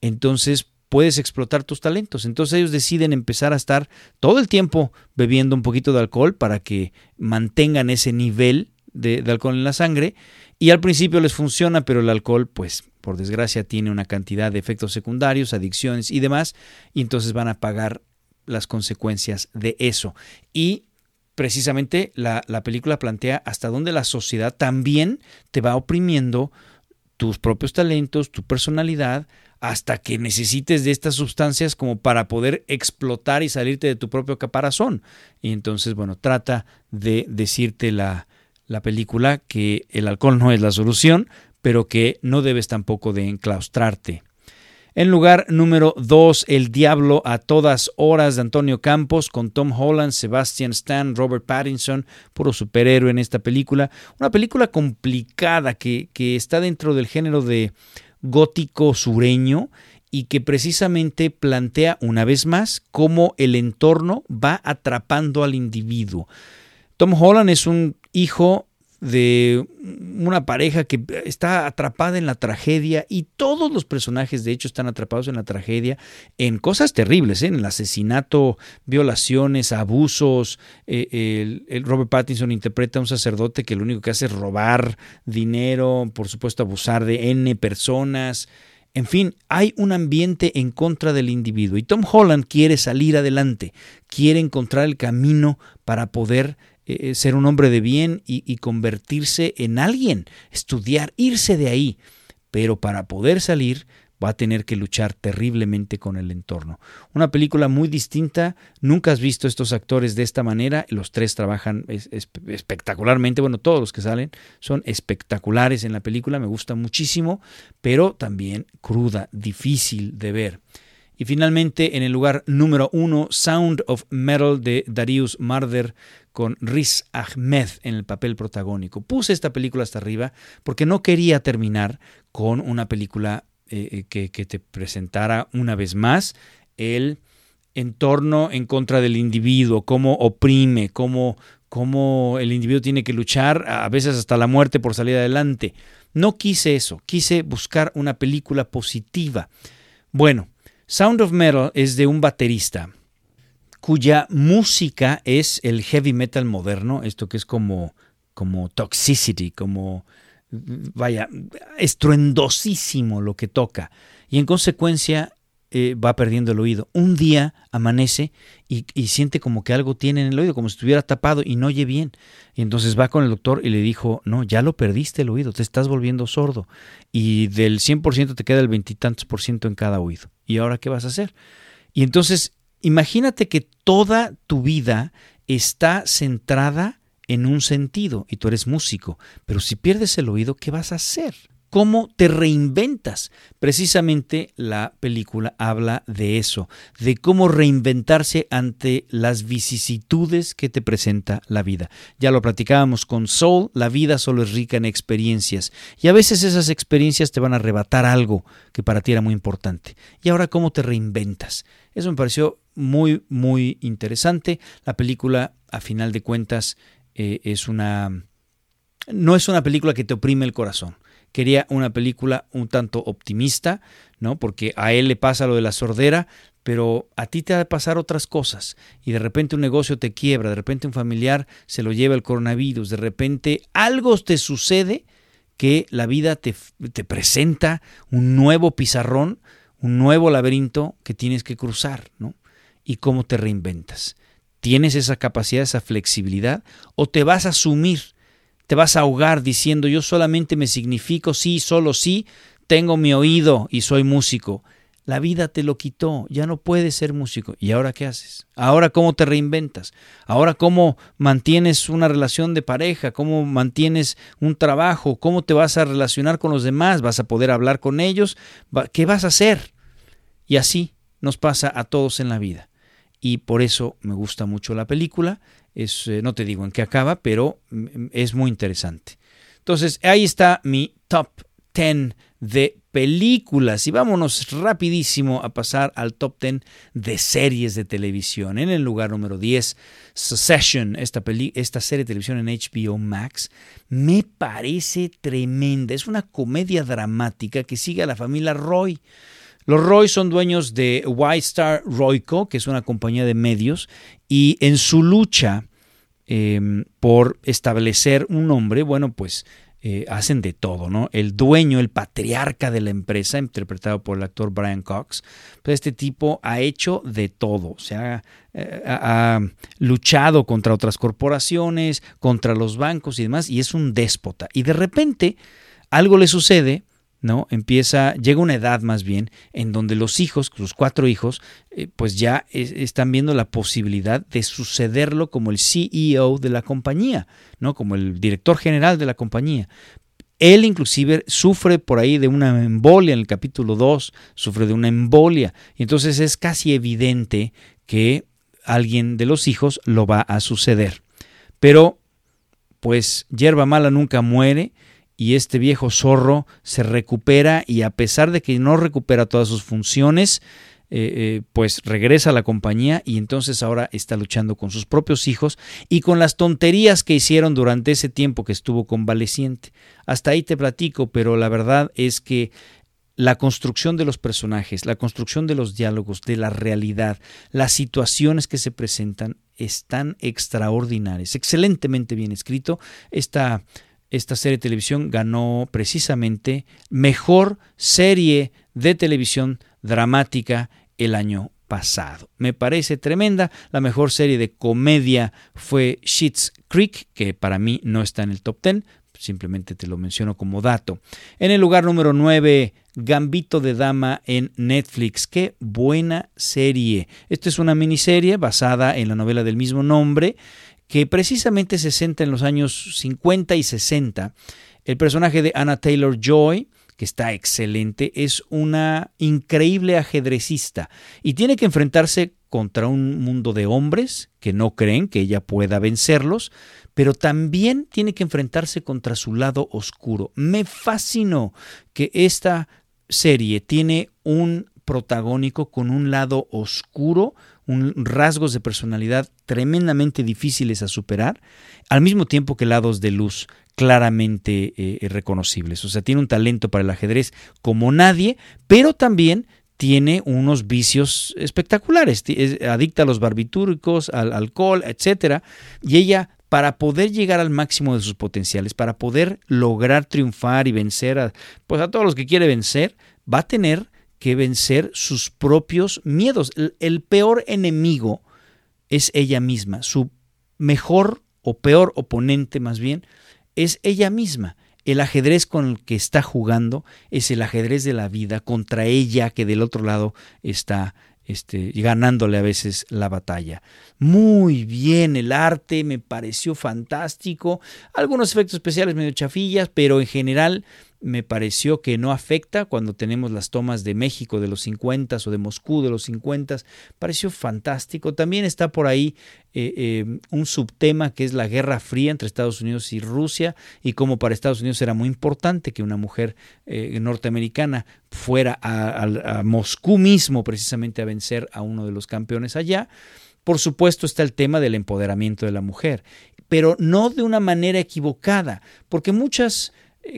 S2: entonces puedes explotar tus talentos. Entonces ellos deciden empezar a estar todo el tiempo bebiendo un poquito de alcohol para que mantengan ese nivel de, alcohol en la sangre. Y al principio les funciona, pero el alcohol, pues, por desgracia, tiene una cantidad de efectos secundarios, adicciones y demás, y entonces van a pagar las consecuencias de eso. Y precisamente la, la película plantea hasta dónde la sociedad también te va oprimiendo tus propios talentos, tu personalidad, hasta que necesites de estas sustancias como para poder explotar y salirte de tu propio caparazón. Y entonces, bueno, trata de decirte la, la película que el alcohol no es la solución, pero que no debes tampoco de enclaustrarte. En lugar número 2, El Diablo a todas horas de Antonio Campos con Tom Holland, Sebastian Stan, Robert Pattinson, puro superhéroe en esta película. Una película complicada que, que está dentro del género de gótico sureño y que precisamente plantea una vez más cómo el entorno va atrapando al individuo. Tom Holland es un hijo de una pareja que está atrapada en la tragedia y todos los personajes de hecho están atrapados en la tragedia en cosas terribles, ¿eh? en el asesinato, violaciones, abusos. Eh, el, Robert Pattinson interpreta a un sacerdote que lo único que hace es robar dinero, por supuesto abusar de N personas. En fin, hay un ambiente en contra del individuo y Tom Holland quiere salir adelante, quiere encontrar el camino para poder eh, ser un hombre de bien y, convertirse en alguien, estudiar, irse de ahí. Pero para poder salir va a tener que luchar terriblemente con el entorno. Una película muy distinta, nunca has visto estos actores de esta manera, los tres trabajan espectacularmente, bueno, todos los que salen son espectaculares en la película, me gusta muchísimo, pero también cruda, difícil de ver. Y finalmente, en el lugar número uno, Sound of Metal de Darius Marder con Riz Ahmed en el papel protagónico. Puse esta película hasta arriba porque no quería terminar con una película eh, eh, que, te presentara una vez más el entorno en contra del individuo, cómo oprime, cómo, cómo el individuo tiene que luchar, a veces hasta la muerte por salir adelante. No quise eso, quise buscar una película positiva. Bueno, Sound of Metal es de un baterista cuya música es el heavy metal moderno, esto que es como, como toxicity, como, vaya, estruendosísimo lo que toca. Y en consecuencia eh, va perdiendo el oído. Un día amanece y, y, siente como que algo tiene en el oído, como si estuviera tapado y no oye bien. Y entonces va con el doctor y le dijo, no, ya lo perdiste el oído, te estás volviendo sordo. Y del 100% te queda el veintitantos por ciento en cada oído. ¿Y ahora qué vas a hacer? Y entonces imagínate que toda tu vida está centrada en un sentido y tú eres músico, pero si pierdes el oído, ¿qué vas a hacer? Cómo te reinventas. Precisamente la película habla de eso, de cómo reinventarse ante las vicisitudes que te presenta la vida. Ya lo platicábamos con Soul, la vida solo es rica en experiencias y a veces esas experiencias te van a arrebatar algo que para ti era muy importante. Y ahora cómo te reinventas. Eso me pareció muy, muy interesante. La película, a final de cuentas, eh, es una... No es una película que te oprime el corazón quería una película un tanto optimista, ¿no? Porque a él le pasa lo de la sordera, pero a ti te ha de pasar otras cosas y de repente un negocio te quiebra, de repente un familiar se lo lleva el coronavirus, de repente algo te sucede que la vida te, te presenta un nuevo pizarrón, un nuevo laberinto que tienes que cruzar, ¿no? Y cómo te reinventas. ¿Tienes esa capacidad, esa flexibilidad o te vas a sumir te vas a ahogar diciendo yo solamente me significo sí, solo sí, tengo mi oído y soy músico. La vida te lo quitó, ya no puedes ser músico. ¿Y ahora qué haces? ¿Ahora cómo te reinventas? ¿Ahora cómo mantienes una relación de pareja? ¿Cómo mantienes un trabajo? ¿Cómo te vas a relacionar con los demás? ¿Vas a poder hablar con ellos? ¿Qué vas a hacer? Y así nos pasa a todos en la vida. Y por eso me gusta mucho la película. Es, eh, no te digo en qué acaba, pero mm, es muy interesante. Entonces, ahí está mi top 10 de películas y vámonos rapidísimo a pasar al top 10 de series de televisión. En el lugar número 10, Succession, esta, esta serie de televisión en HBO Max, me parece tremenda. Es una comedia dramática que sigue a la familia Roy. Los Roy son dueños de White Star Royco, que es una compañía de medios, y en su lucha em, por establecer un nombre, bueno, pues eh, hacen de todo, ¿no? El dueño, el patriarca de la empresa, interpretado por el actor Brian Cox, pues este tipo ha hecho de todo, o sea, eh, ha, luchado contra otras corporaciones, contra los bancos y demás, y es un déspota. Y de repente algo le sucede ¿no? Empieza, llega una edad más bien en donde los hijos, sus cuatro hijos, eh, pues ya están viendo la posibilidad de sucederlo como el CEO de la compañía, ¿no? Como el director general de la compañía. Él inclusive sufre por ahí de una embolia en el capítulo 2, sufre de una embolia. Y entonces es casi evidente que alguien de los hijos lo va a suceder. Pero, pues, hierba mala nunca muere y este viejo zorro se recupera y a pesar de que no recupera todas sus funciones, eh, eh, pues regresa a la compañía y entonces ahora está luchando con sus propios hijos y con las tonterías que hicieron durante ese tiempo que estuvo convaleciente. Hasta ahí te platico, pero la verdad es que la construcción de los personajes, la construcción de los diálogos, de la realidad, las situaciones que se presentan están extraordinarias, excelentemente bien escrito. Esta esta serie de televisión ganó precisamente mejor serie de televisión dramática el año pasado. Me parece tremenda. La mejor serie de comedia fue Schitt's Creek, que para mí no está en el top 10, simplemente te lo menciono como dato. En el lugar número 9, Gambito de Dama en Netflix. Qué buena serie. Esta es una miniserie basada en la novela del mismo nombre que precisamente se centra en los años 50 y 60. El personaje de Anna Taylor Joy, que está excelente, es una increíble ajedrecista y tiene que enfrentarse contra un mundo de hombres que no creen que ella pueda vencerlos, pero también tiene que enfrentarse contra su lado oscuro. Me fascinó que esta serie tiene un protagónico con un lado oscuro, un, rasgos de personalidad tremendamente difíciles a superar, al mismo tiempo que lados de luz claramente eh, reconocibles. O sea, tiene un talento para el ajedrez como nadie, pero también tiene unos vicios espectaculares. Es adicta a los barbitúricos, al alcohol, etc. Y ella para poder llegar al máximo de sus potenciales, para poder lograr triunfar y vencer a, pues a todos los que quiere vencer, va a tener que vencer sus propios miedos. El, peor enemigo es ella misma. Su mejor o peor oponente más bien es ella misma. El ajedrez con el que está jugando es el ajedrez de la vida contra ella que del otro lado está este, ganándole a veces la batalla. Muy bien, el arte me pareció fantástico. Algunos efectos especiales medio chafillas, pero en general me pareció que no afecta cuando tenemos las tomas de México de los 50 o de Moscú de los 50. Pareció fantástico. También está por ahí eh, eh, un subtema que es la Guerra Fría entre Estados Unidos y Rusia y como para Estados Unidos era muy importante que una mujer eh, norteamericana fuera a Moscú mismo precisamente a vencer a uno de los campeones allá. Por supuesto está el tema del empoderamiento de la mujer, pero no de una manera equivocada, porque muchas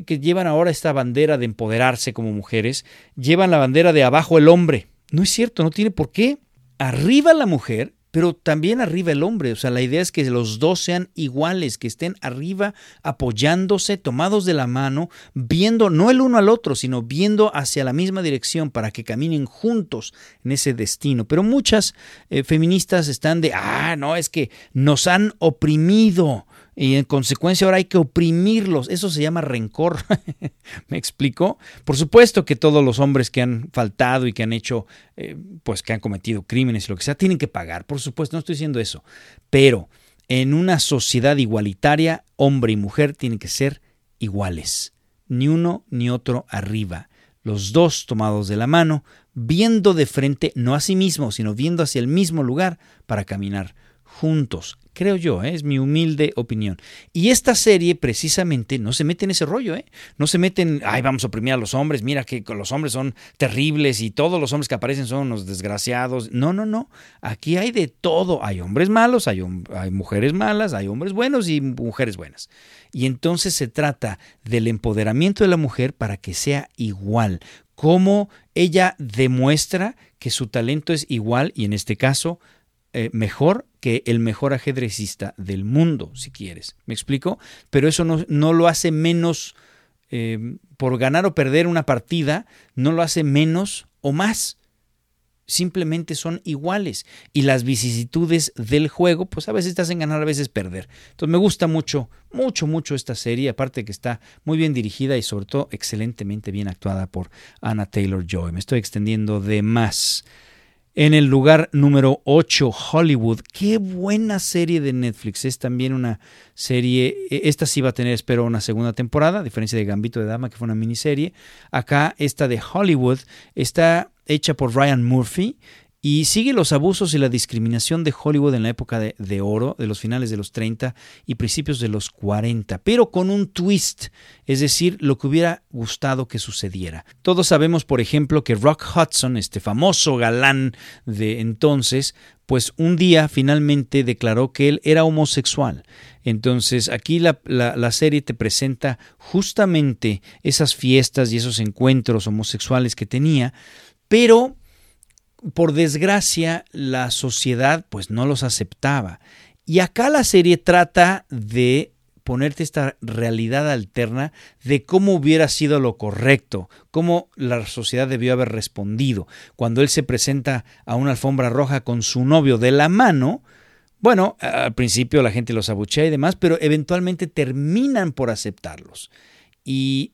S2: que llevan ahora esta bandera de empoderarse como mujeres, llevan la bandera de abajo el hombre. No es cierto, no tiene por qué. Arriba la mujer, pero también arriba el hombre. O sea, la idea es que los dos sean iguales, que estén arriba apoyándose, tomados de la mano, viendo no el uno al otro, sino viendo hacia la misma dirección para que caminen juntos en ese destino. Pero muchas eh, feministas están de, ah, no, es que nos han oprimido y en consecuencia ahora hay que oprimirlos. Eso se llama rencor. ¿Me explico? Por supuesto que todos los hombres que han faltado y que han hecho, eh, pues que han cometido crímenes y lo que sea, tienen que pagar. Por supuesto, no estoy diciendo eso. Pero en una sociedad igualitaria, hombre y mujer tienen que ser iguales. Ni uno ni otro arriba. Los dos tomados de la mano, viendo de frente, no a sí mismo, sino viendo hacia el mismo lugar para caminar juntos. Creo yo, ¿eh? es mi humilde opinión. Y esta serie precisamente no se mete en ese rollo, ¿eh? No se mete en, ay, vamos a oprimir a los hombres, mira que los hombres son terribles y todos los hombres que aparecen son unos desgraciados. No, no, no. Aquí hay de todo. Hay hombres malos, hay, mujeres malas, hay hombres buenos y mujeres buenas. Y entonces se trata del empoderamiento de la mujer para que sea igual. Cómo ella demuestra que su talento es igual y en este caso eh, mejor que el mejor ajedrecista del mundo, si quieres. ¿Me explico? Pero eso no, no lo hace menos, eh, por ganar o perder una partida, no lo hace menos o más. Simplemente son iguales. Y las vicisitudes del juego, pues a veces te hacen ganar, a veces perder. Entonces me gusta mucho, mucho, mucho esta serie. Aparte que está muy bien dirigida y sobre todo excelentemente bien actuada por Anna Taylor Joy. Me estoy extendiendo de más. En el lugar número 8, Hollywood. Qué buena serie de Netflix. Es también una serie. E, esta sí va a tener, espero, una segunda temporada, a diferencia de Gambito de Dama, que fue una miniserie. Acá, esta de Hollywood está hecha por Ryan Murphy y sigue los abusos y la discriminación de Hollywood en la época de, oro, de los finales de los 30 y principios de los 40, pero con un twist, es decir, lo que hubiera gustado que sucediera. Todos sabemos, por ejemplo, que Rock Hudson, este famoso galán de entonces, pues un día finalmente declaró que él era homosexual. Entonces aquí la, la, serie te presenta justamente esas fiestas y esos encuentros homosexuales que tenía, pero por desgracia, la sociedad pues no los aceptaba. Y acá la serie trata de ponerte esta realidad alterna de cómo hubiera sido lo correcto, cómo la sociedad debió haber respondido. Cuando él se presenta a una alfombra roja con su novio de la mano, bueno, al principio la gente los abuchea y demás, pero eventualmente terminan por aceptarlos. Y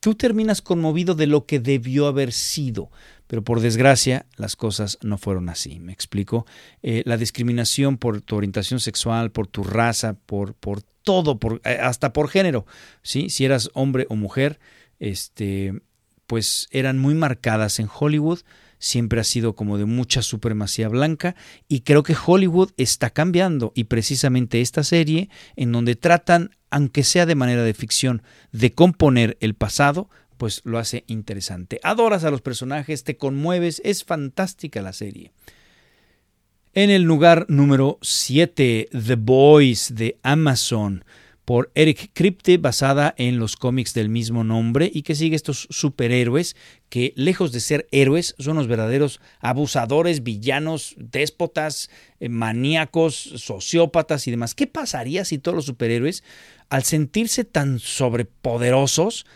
S2: tú terminas conmovido de lo que debió haber sido. Pero por desgracia las cosas no fueron así. ¿Me explico? Eh, la discriminación por tu orientación sexual, por tu raza, por, por todo, por, eh, hasta por género, ¿sí? si eras hombre o mujer, este, pues eran muy marcadas en Hollywood. Siempre ha sido como de mucha supremacía blanca y creo que Hollywood está cambiando y precisamente esta serie en donde tratan, aunque sea de manera de ficción, de componer el pasado, pues lo hace interesante. Adoras a los personajes, te conmueves, es fantástica la serie. En el lugar número 7, The Boys de Amazon, por Eric Kripke, basada en los cómics del mismo nombre y que sigue estos superhéroes que, lejos de ser héroes, son los verdaderos abusadores, villanos, déspotas, eh, maníacos, sociópatas y demás. ¿Qué pasaría si todos los superhéroes, al sentirse tan sobrepoderosos,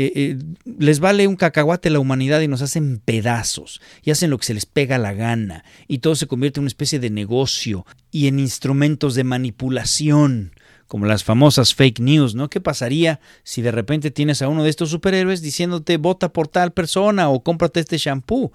S2: eh, eh, les vale un cacahuate la humanidad y nos hacen pedazos y hacen lo que se les pega la gana y todo se convierte en una especie de negocio y en instrumentos de manipulación como las famosas fake news, ¿no? ¿Qué pasaría si de repente tienes a uno de estos superhéroes diciéndote vota por tal persona o cómprate este shampoo?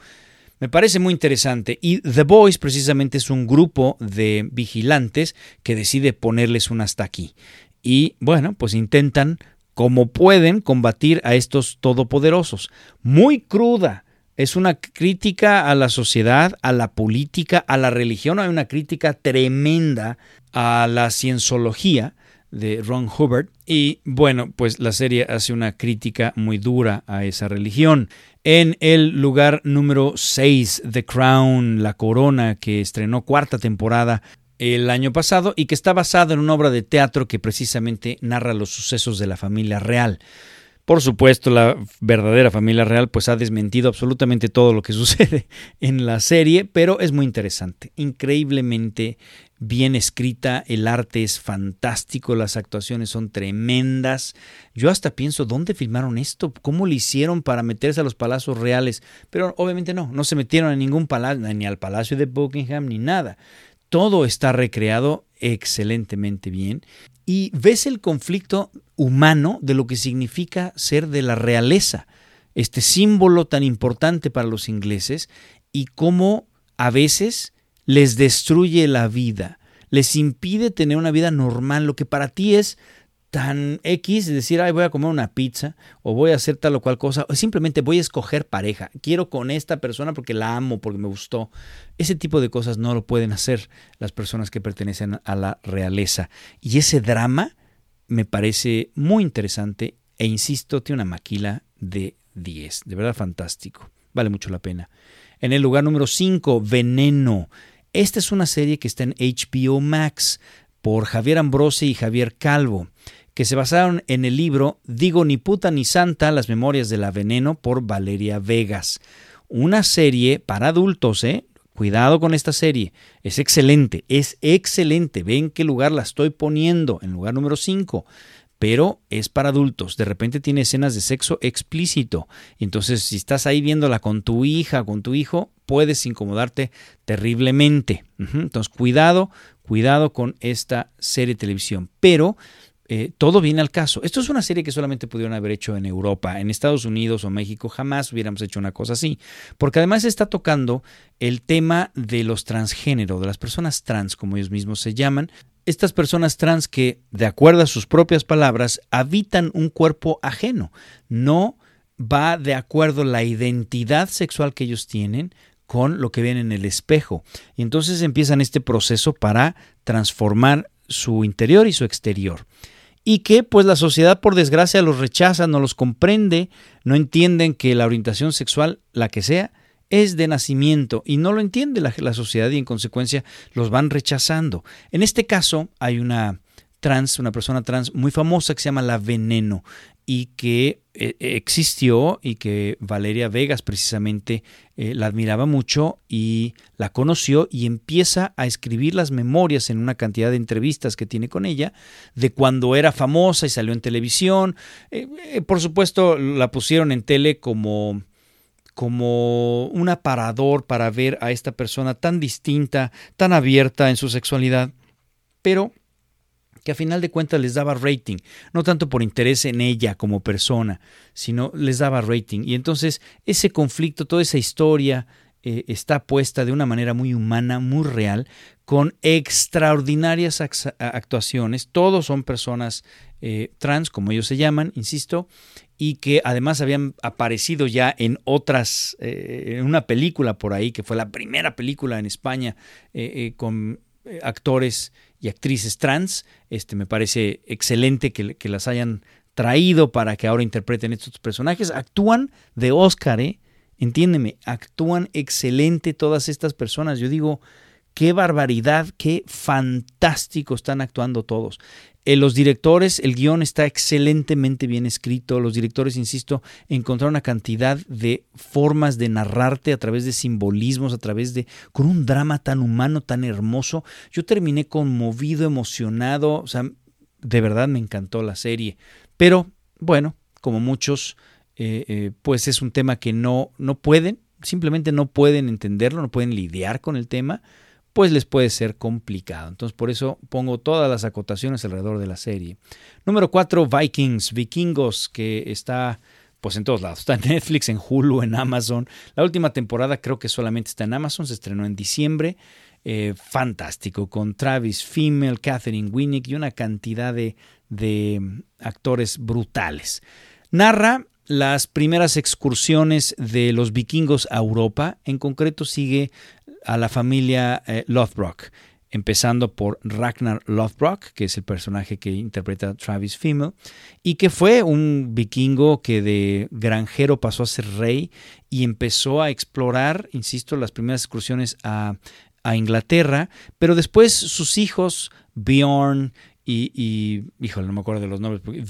S2: Me parece muy interesante y The Boys precisamente es un grupo de vigilantes que decide ponerles un hasta aquí. Y bueno, pues intentan como pueden combatir a estos todopoderosos. Muy cruda. Es una crítica a la sociedad, a la política, a la religión. Hay una crítica tremenda a la cienciología de Ron Hubbard. Y bueno, pues la serie hace una crítica muy dura a esa religión. En el lugar número 6, The Crown, La Corona, que estrenó cuarta temporada el año pasado y que está basado en una obra de teatro que precisamente narra los sucesos de la familia real. Por supuesto, la verdadera familia real pues ha desmentido absolutamente todo lo que sucede en la serie, pero es muy interesante, increíblemente bien escrita, el arte es fantástico, las actuaciones son tremendas. Yo hasta pienso, ¿dónde filmaron esto? ¿Cómo lo hicieron para meterse a los palacios reales? Pero obviamente no, no se metieron a ningún palacio, ni al palacio de Buckingham, ni nada todo está recreado excelentemente bien y ves el conflicto humano de lo que significa ser de la realeza, este símbolo tan importante para los ingleses y cómo a veces les destruye la vida, les impide tener una vida normal, lo que para ti es tan X, decir, ay, voy a comer una pizza o voy a hacer tal o cual cosa, o simplemente voy a escoger pareja, quiero con esta persona porque la amo, porque me gustó. Ese tipo de cosas no lo pueden hacer las personas que pertenecen a la realeza. Y ese drama me parece muy interesante e insisto, tiene una maquila de 10, de verdad fantástico, vale mucho la pena. En el lugar número 5, Veneno. Esta es una serie que está en HBO Max por Javier Ambrosi y Javier Calvo que se basaron en el libro Digo ni puta ni santa, las memorias de la veneno por Valeria Vegas. Una serie para adultos, ¿eh? Cuidado con esta serie. Es excelente, es excelente. Ven qué lugar la estoy poniendo, en lugar número 5. Pero es para adultos. De repente tiene escenas de sexo explícito. Entonces, si estás ahí viéndola con tu hija, con tu hijo, puedes incomodarte terriblemente. Entonces, cuidado, cuidado con esta serie de televisión. Pero eh, todo viene al caso. Esto es una serie que solamente pudieron haber hecho en Europa, en Estados Unidos o México, jamás hubiéramos hecho una cosa así, porque además está tocando el tema de los transgénero, de las personas trans, como ellos mismos se llaman, estas personas trans que, de acuerdo a sus propias palabras, habitan un cuerpo ajeno, no va de acuerdo la identidad sexual que ellos tienen con lo que ven en el espejo. Y entonces empiezan este proceso para transformar su interior y su exterior y que pues la sociedad por desgracia los rechaza, no los comprende, no entienden que la orientación sexual, la que sea, es de nacimiento y no lo entiende la, la sociedad y en consecuencia los van rechazando. En este caso hay una trans, una persona trans muy famosa que se llama La Veneno y que eh, existió y que Valeria Vegas precisamente eh, la admiraba mucho y la conoció y empieza a escribir las memorias en una cantidad de entrevistas que tiene con ella de cuando era famosa y salió en televisión. Eh, por supuesto la pusieron en tele como como un aparador para ver a esta persona tan distinta, tan abierta en su sexualidad, pero que a final de cuentas les daba rating, no tanto por interés en ella como persona, sino les daba rating. Y entonces ese conflicto, toda esa historia eh, está puesta de una manera muy humana, muy real, con extraordinarias actuaciones. Todos son personas eh, trans, como ellos se llaman, insisto, y que además habían aparecido ya en otras, eh, en una película por ahí, que fue la primera película en España con actores y actrices trans. Este, me parece excelente que, que, las hayan traído para que ahora interpreten estos personajes. Actúan de Oscar, ¿eh? Entiéndeme, actúan excelente todas estas personas. Yo digo, qué barbaridad, qué fantástico están actuando todos. Eh, los directores, el guion está excelentemente bien escrito. Los directores, insisto, encontraron una cantidad de formas de narrarte a través de simbolismos, a través de. con un drama tan humano, tan hermoso. Yo terminé conmovido, emocionado. O sea, de verdad me encantó la serie. Pero, bueno, como muchos, eh, eh, pues es un tema que no, no pueden, simplemente no pueden entenderlo, no pueden lidiar con el tema pues les puede ser complicado. Entonces por eso pongo todas las acotaciones alrededor de la serie. Número 4, Vikings, Vikingos, que está pues en todos lados. Está en Netflix, en Hulu, en Amazon. La última temporada creo que solamente está en Amazon, se estrenó en diciembre. Eh, fantástico, con Travis Fimmel, Catherine Winnick y una cantidad de, de actores brutales. Narra las primeras excursiones de los vikingos a Europa. En concreto sigue a la familia eh, Lothbrok, empezando por Ragnar Lothbrok, que es el personaje que interpreta Travis Fimmel, y que fue un vikingo que de granjero pasó a ser rey y empezó a explorar, insisto, las primeras excursiones a, a Inglaterra, pero después sus hijos, Bjorn y, y, híjole, no me acuerdo de los nombres, porque,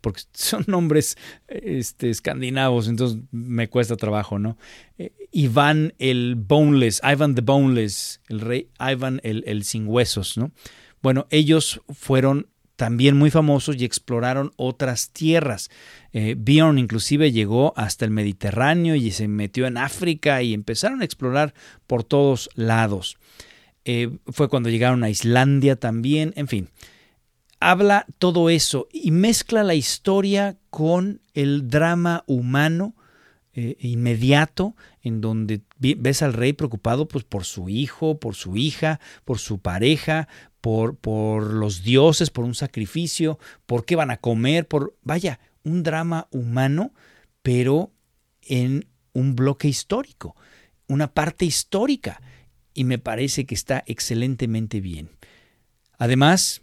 S2: porque son nombres este, escandinavos, entonces me cuesta trabajo, ¿no? Eh, Iván el Boneless, Ivan the Boneless, el rey Ivan el, el sin huesos, ¿no? Bueno, ellos fueron también muy famosos y exploraron otras tierras. Eh, Bjorn inclusive llegó hasta el Mediterráneo y se metió en África y empezaron a explorar por todos lados. eh, fue cuando llegaron a Islandia también, en fin. Habla todo eso y mezcla la historia con el drama humano eh, inmediato en donde ves al rey preocupado pues, por su hijo, por su hija, por su pareja, por, por los dioses, por un sacrificio, por qué van a comer, por, vaya, un drama humano, pero en un bloque histórico, una parte histórica, y me parece que está excelentemente bien. Además,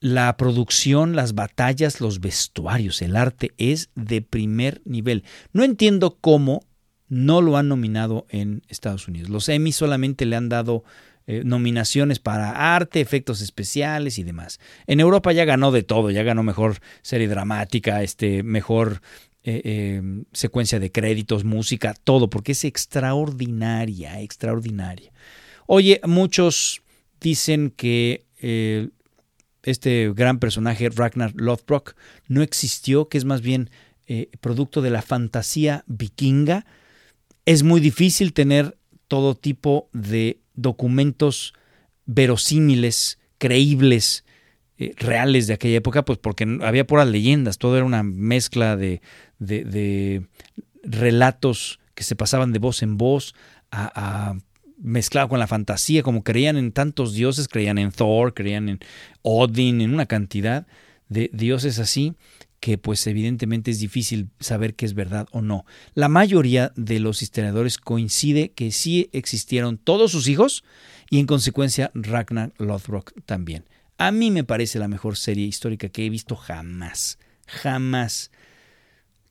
S2: la producción, las batallas, los vestuarios, el arte es de primer nivel. No entiendo cómo no lo han nominado en Estados Unidos. Los Emmy solamente le han dado eh, nominaciones para arte, efectos especiales y demás. En Europa ya ganó de todo, ya ganó mejor serie dramática, este, mejor eh, eh, secuencia de créditos, música, todo, porque es extraordinaria, extraordinaria. Oye, muchos dicen que este gran personaje, Ragnar Lothbrok, no existió, que es más bien eh, producto de la fantasía vikinga. Es muy difícil tener todo tipo de documentos verosímiles, creíbles, eh, reales de aquella época, pues porque había puras leyendas, todo era una mezcla de, de, relatos que se pasaban de voz en voz a mezclado con la fantasía, como creían en tantos dioses, creían en Thor, creían en Odin, en una cantidad de dioses así, que pues evidentemente es difícil saber qué es verdad o no. La mayoría de los historiadores coincide que sí existieron todos sus hijos y en consecuencia Ragnar Lothbrok también. A mí me parece la mejor serie histórica que he visto jamás, jamás.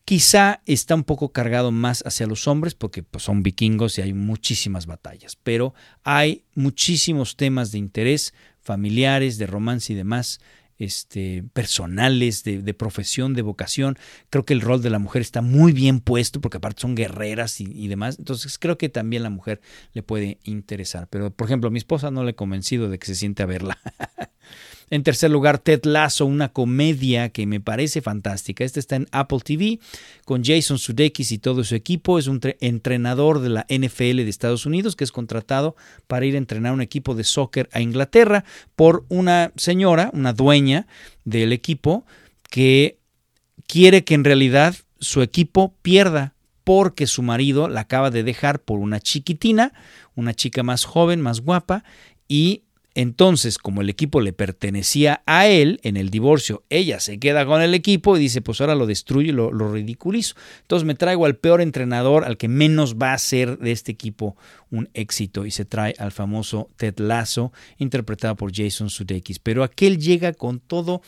S2: Quizá está un poco cargado más hacia los hombres porque pues, son vikingos y hay muchísimas batallas, pero hay muchísimos temas de interés familiares, de romance y demás, este, personales, de, profesión, de vocación. Creo que el rol de la mujer está muy bien puesto porque aparte son guerreras y, y, demás. Entonces creo que también la mujer le puede interesar. Pero por ejemplo, a mi esposa no le he convencido de que se siente a verla. En tercer lugar, Ted Lasso, una comedia que me parece fantástica. Este está en Apple TV con Jason Sudeikis y todo su equipo. Es un entrenador de la NFL de Estados Unidos que es contratado para ir a entrenar un equipo de soccer a Inglaterra por una señora, una dueña del equipo, que quiere que en realidad su equipo pierda porque su marido la acaba de dejar por una chiquitina, una chica más joven, más guapa, y entonces, como el equipo le pertenecía a él en el divorcio, ella se queda con el equipo y dice, pues ahora lo destruyo y lo, ridiculizo. Entonces me traigo al peor entrenador, al que menos va a ser de este equipo un éxito y se trae al famoso Ted Lasso, interpretado por Jason Sudeikis. Pero aquel llega con todo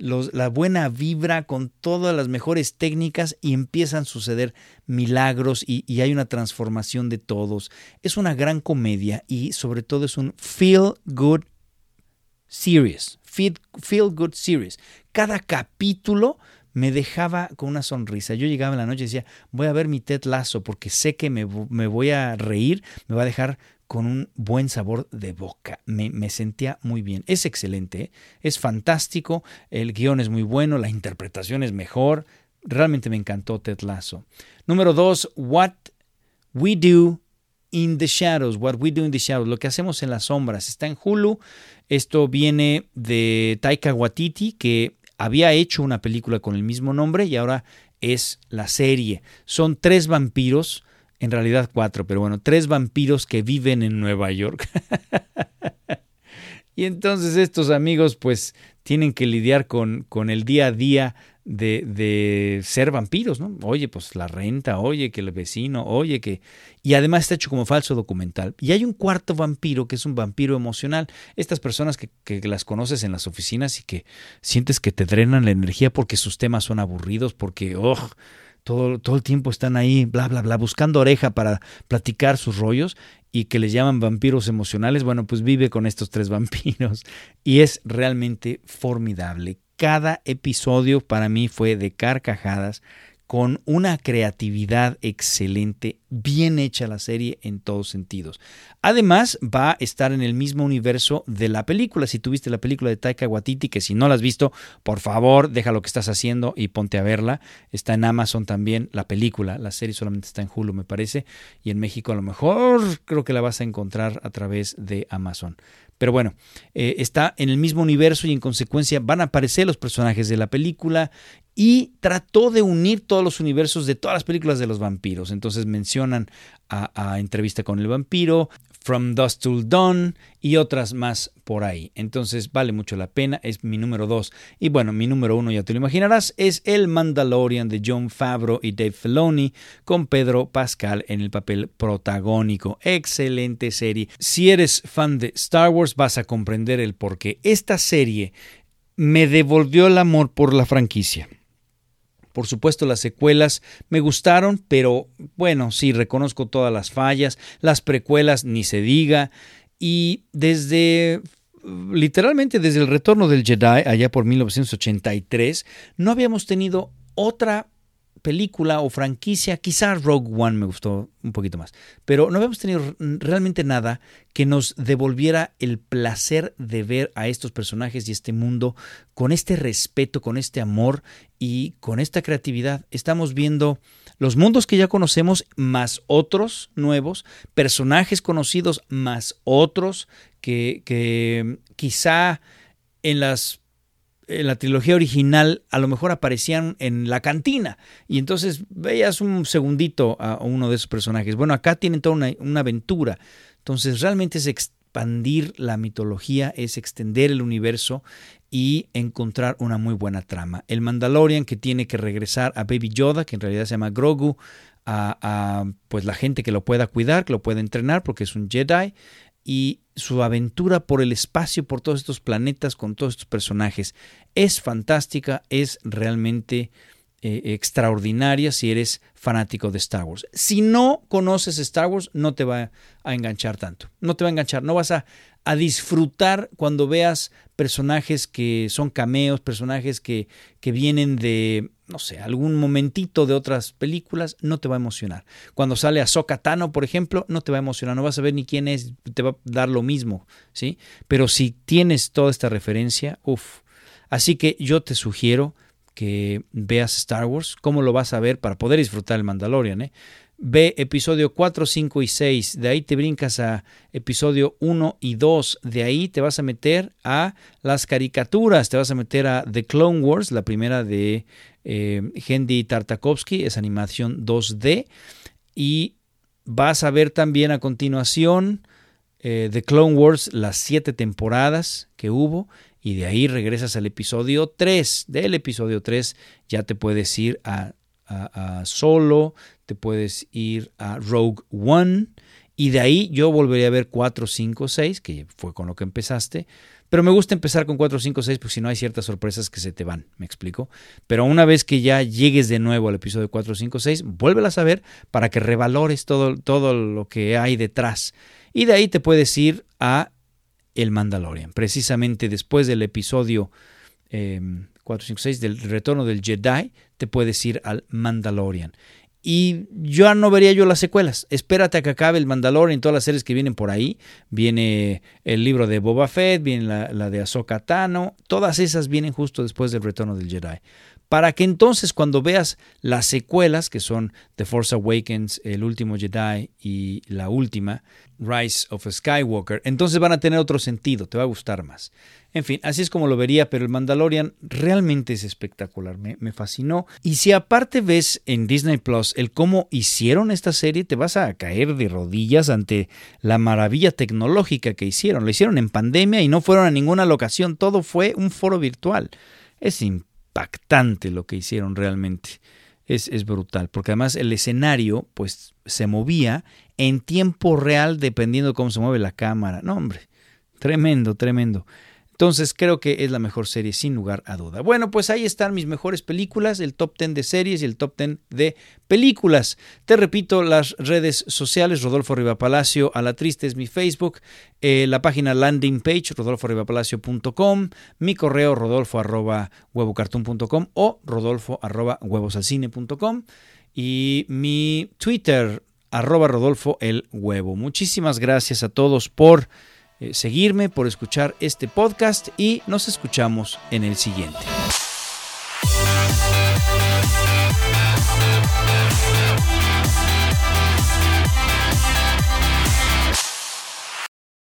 S2: la buena vibra, con todas las mejores técnicas y empiezan a suceder milagros y, hay una transformación de todos. Es una gran comedia y sobre todo es un feel good series. Feel, feel good series. Cada capítulo me dejaba con una sonrisa. Yo llegaba en la noche y decía, voy a ver mi Ted Lazo porque sé que me, me voy a reír, me va a dejar con un buen sabor de boca. Me, sentía muy bien. Es excelente, ¿eh? es fantástico, el guion es muy bueno, la interpretación es mejor. Realmente me encantó Ted Lasso. Número dos, What We Do in the Shadows. What We Do in the Shadows. Lo que hacemos en las sombras. Está en Hulu. Esto viene de Taika Waititi, que había hecho una película con el mismo nombre y ahora es la serie. Son tres vampiros en realidad cuatro, pero bueno, tres vampiros que viven en Nueva York. y entonces estos amigos pues tienen que lidiar con, con el día a día de, de, ser vampiros, ¿no? Oye, pues la renta, oye, que el vecino, oye, que... Y además está hecho como falso documental. Y hay un cuarto vampiro que es un vampiro emocional. Estas personas que, que las conoces en las oficinas y que sientes que te drenan la energía porque sus temas son aburridos, porque, oh, todo, todo el tiempo están ahí, bla, bla, bla, buscando oreja para platicar sus rollos y que les llaman vampiros emocionales, bueno, pues vive con estos tres vampiros y es realmente formidable. Cada episodio para mí fue de carcajadas, con una creatividad excelente, bien hecha la serie en todos sentidos. Además, va a estar en el mismo universo de la película. Si tuviste la película de Taika Waititi, que si no la has visto, por favor, deja lo que estás haciendo y ponte a verla. Está en Amazon también la película. La serie solamente está en Hulu, me parece. Y en México a lo mejor creo que la vas a encontrar a través de Amazon. Pero bueno, eh, está en el mismo universo y en consecuencia van a aparecer los personajes de la película y trató de unir todos los universos de todas las películas de los vampiros. Entonces mencionan a, Entrevista con el vampiro, From Dust Till Dawn y otras más por ahí. Entonces vale mucho la pena, es mi número dos. Y bueno, mi número uno ya te lo imaginarás, es El Mandalorian de John Favreau y Dave Filoni con Pedro Pascal en el papel protagónico. Excelente serie. Si eres fan de Star Wars vas a comprender el por qué. Esta serie me devolvió el amor por la franquicia. Por supuesto, las secuelas me gustaron, pero bueno, sí, reconozco todas las fallas, las precuelas ni se diga, y desde literalmente desde el retorno del Jedi, allá por 1983, no habíamos tenido otra película o franquicia, quizás Rogue One me gustó un poquito más, pero no habíamos tenido realmente nada que nos devolviera el placer de ver a estos personajes y este mundo con este respeto, con este amor y con esta creatividad. Estamos viendo los mundos que ya conocemos más otros nuevos, personajes conocidos más otros que, que quizá en las en la trilogía original a lo mejor aparecían en la cantina y entonces veías un segundito a uno de esos personajes. Bueno, acá tienen toda una, una aventura. Entonces realmente es expandir la mitología, es extender el universo y encontrar una muy buena trama. El Mandalorian que tiene que regresar a Baby Yoda, que en realidad se llama Grogu, a, a pues la gente que lo pueda cuidar, que lo pueda entrenar porque es un Jedi y su aventura por el espacio, por todos estos planetas, con todos estos personajes. Es fantástica, es realmente eh, extraordinaria si eres fanático de Star Wars. Si no conoces Star Wars, no te va a enganchar tanto. No te va a enganchar, no vas a, a disfrutar cuando veas personajes que son cameos, personajes que, que vienen de, no sé, algún momentito de otras películas, no te va a emocionar. Cuando sale Ahsoka Tano, por ejemplo, no te va a emocionar, no vas a ver ni quién es, te va a dar lo mismo, ¿sí? Pero si tienes toda esta referencia, uff. Así que yo te sugiero que veas Star Wars, cómo lo vas a ver para poder disfrutar el Mandalorian, ¿eh? Ve episodio 4, 5 y 6. De ahí te brincas a episodio 1 y 2. De ahí te vas a meter a las caricaturas. Te vas a meter a The Clone Wars, la primera de eh, Hendy Tartakovsky, es animación 2D. Y vas a ver también a continuación eh, The Clone Wars, las siete temporadas que hubo. Y de ahí regresas al episodio 3. Del episodio 3 ya te puedes ir a a, Solo, te puedes ir a Rogue One y de ahí yo volvería a ver 4, 5, 6, que fue con lo que empezaste. Pero me gusta empezar con 4, 5, 6 porque si no hay ciertas sorpresas que se te van, me explico. Pero una vez que ya llegues de nuevo al episodio 4, 5, 6, vuélvelas a ver para que revalores todo, todo lo que hay detrás. Y de ahí te puedes ir a El Mandalorian. Precisamente después del episodio eh, 4, 5, 6 del retorno del Jedi, te puedes ir al Mandalorian. Y yo no vería yo las secuelas. Espérate a que acabe el Mandalorian todas las series que vienen por ahí. Viene el libro de Boba Fett, viene la, la de Ahsoka Tano. Todas esas vienen justo después del retorno del Jedi para que entonces cuando veas las secuelas, que son The Force Awakens, El último Jedi y la última, Rise of Skywalker, entonces van a tener otro sentido, te va a gustar más. En fin, así es como lo vería, pero el Mandalorian realmente es espectacular, me, me fascinó. Y si aparte ves en Disney Plus el cómo hicieron esta serie, te vas a caer de rodillas ante la maravilla tecnológica que hicieron. Lo hicieron en pandemia y no fueron a ninguna locación, todo fue un foro virtual. Es impactante lo que hicieron realmente. Es, brutal, porque además el escenario pues se movía en tiempo real dependiendo de cómo se mueve la cámara. No, hombre, tremendo, tremendo. Entonces creo que es la mejor serie sin lugar a duda. Bueno, pues ahí están mis mejores películas, el top 10 de series y el top 10 de películas. Te repito, las redes sociales, Rodolfo Riva Palacio, a la triste es mi Facebook, eh, la página landing page, rodolforibapalacio.com, mi correo rodolfo arroba o rodolfo arroba huevosalcine.com y mi Twitter, arroba rodolfo el huevo. Muchísimas gracias a todos por seguirme, por escuchar este podcast y nos escuchamos en el siguiente.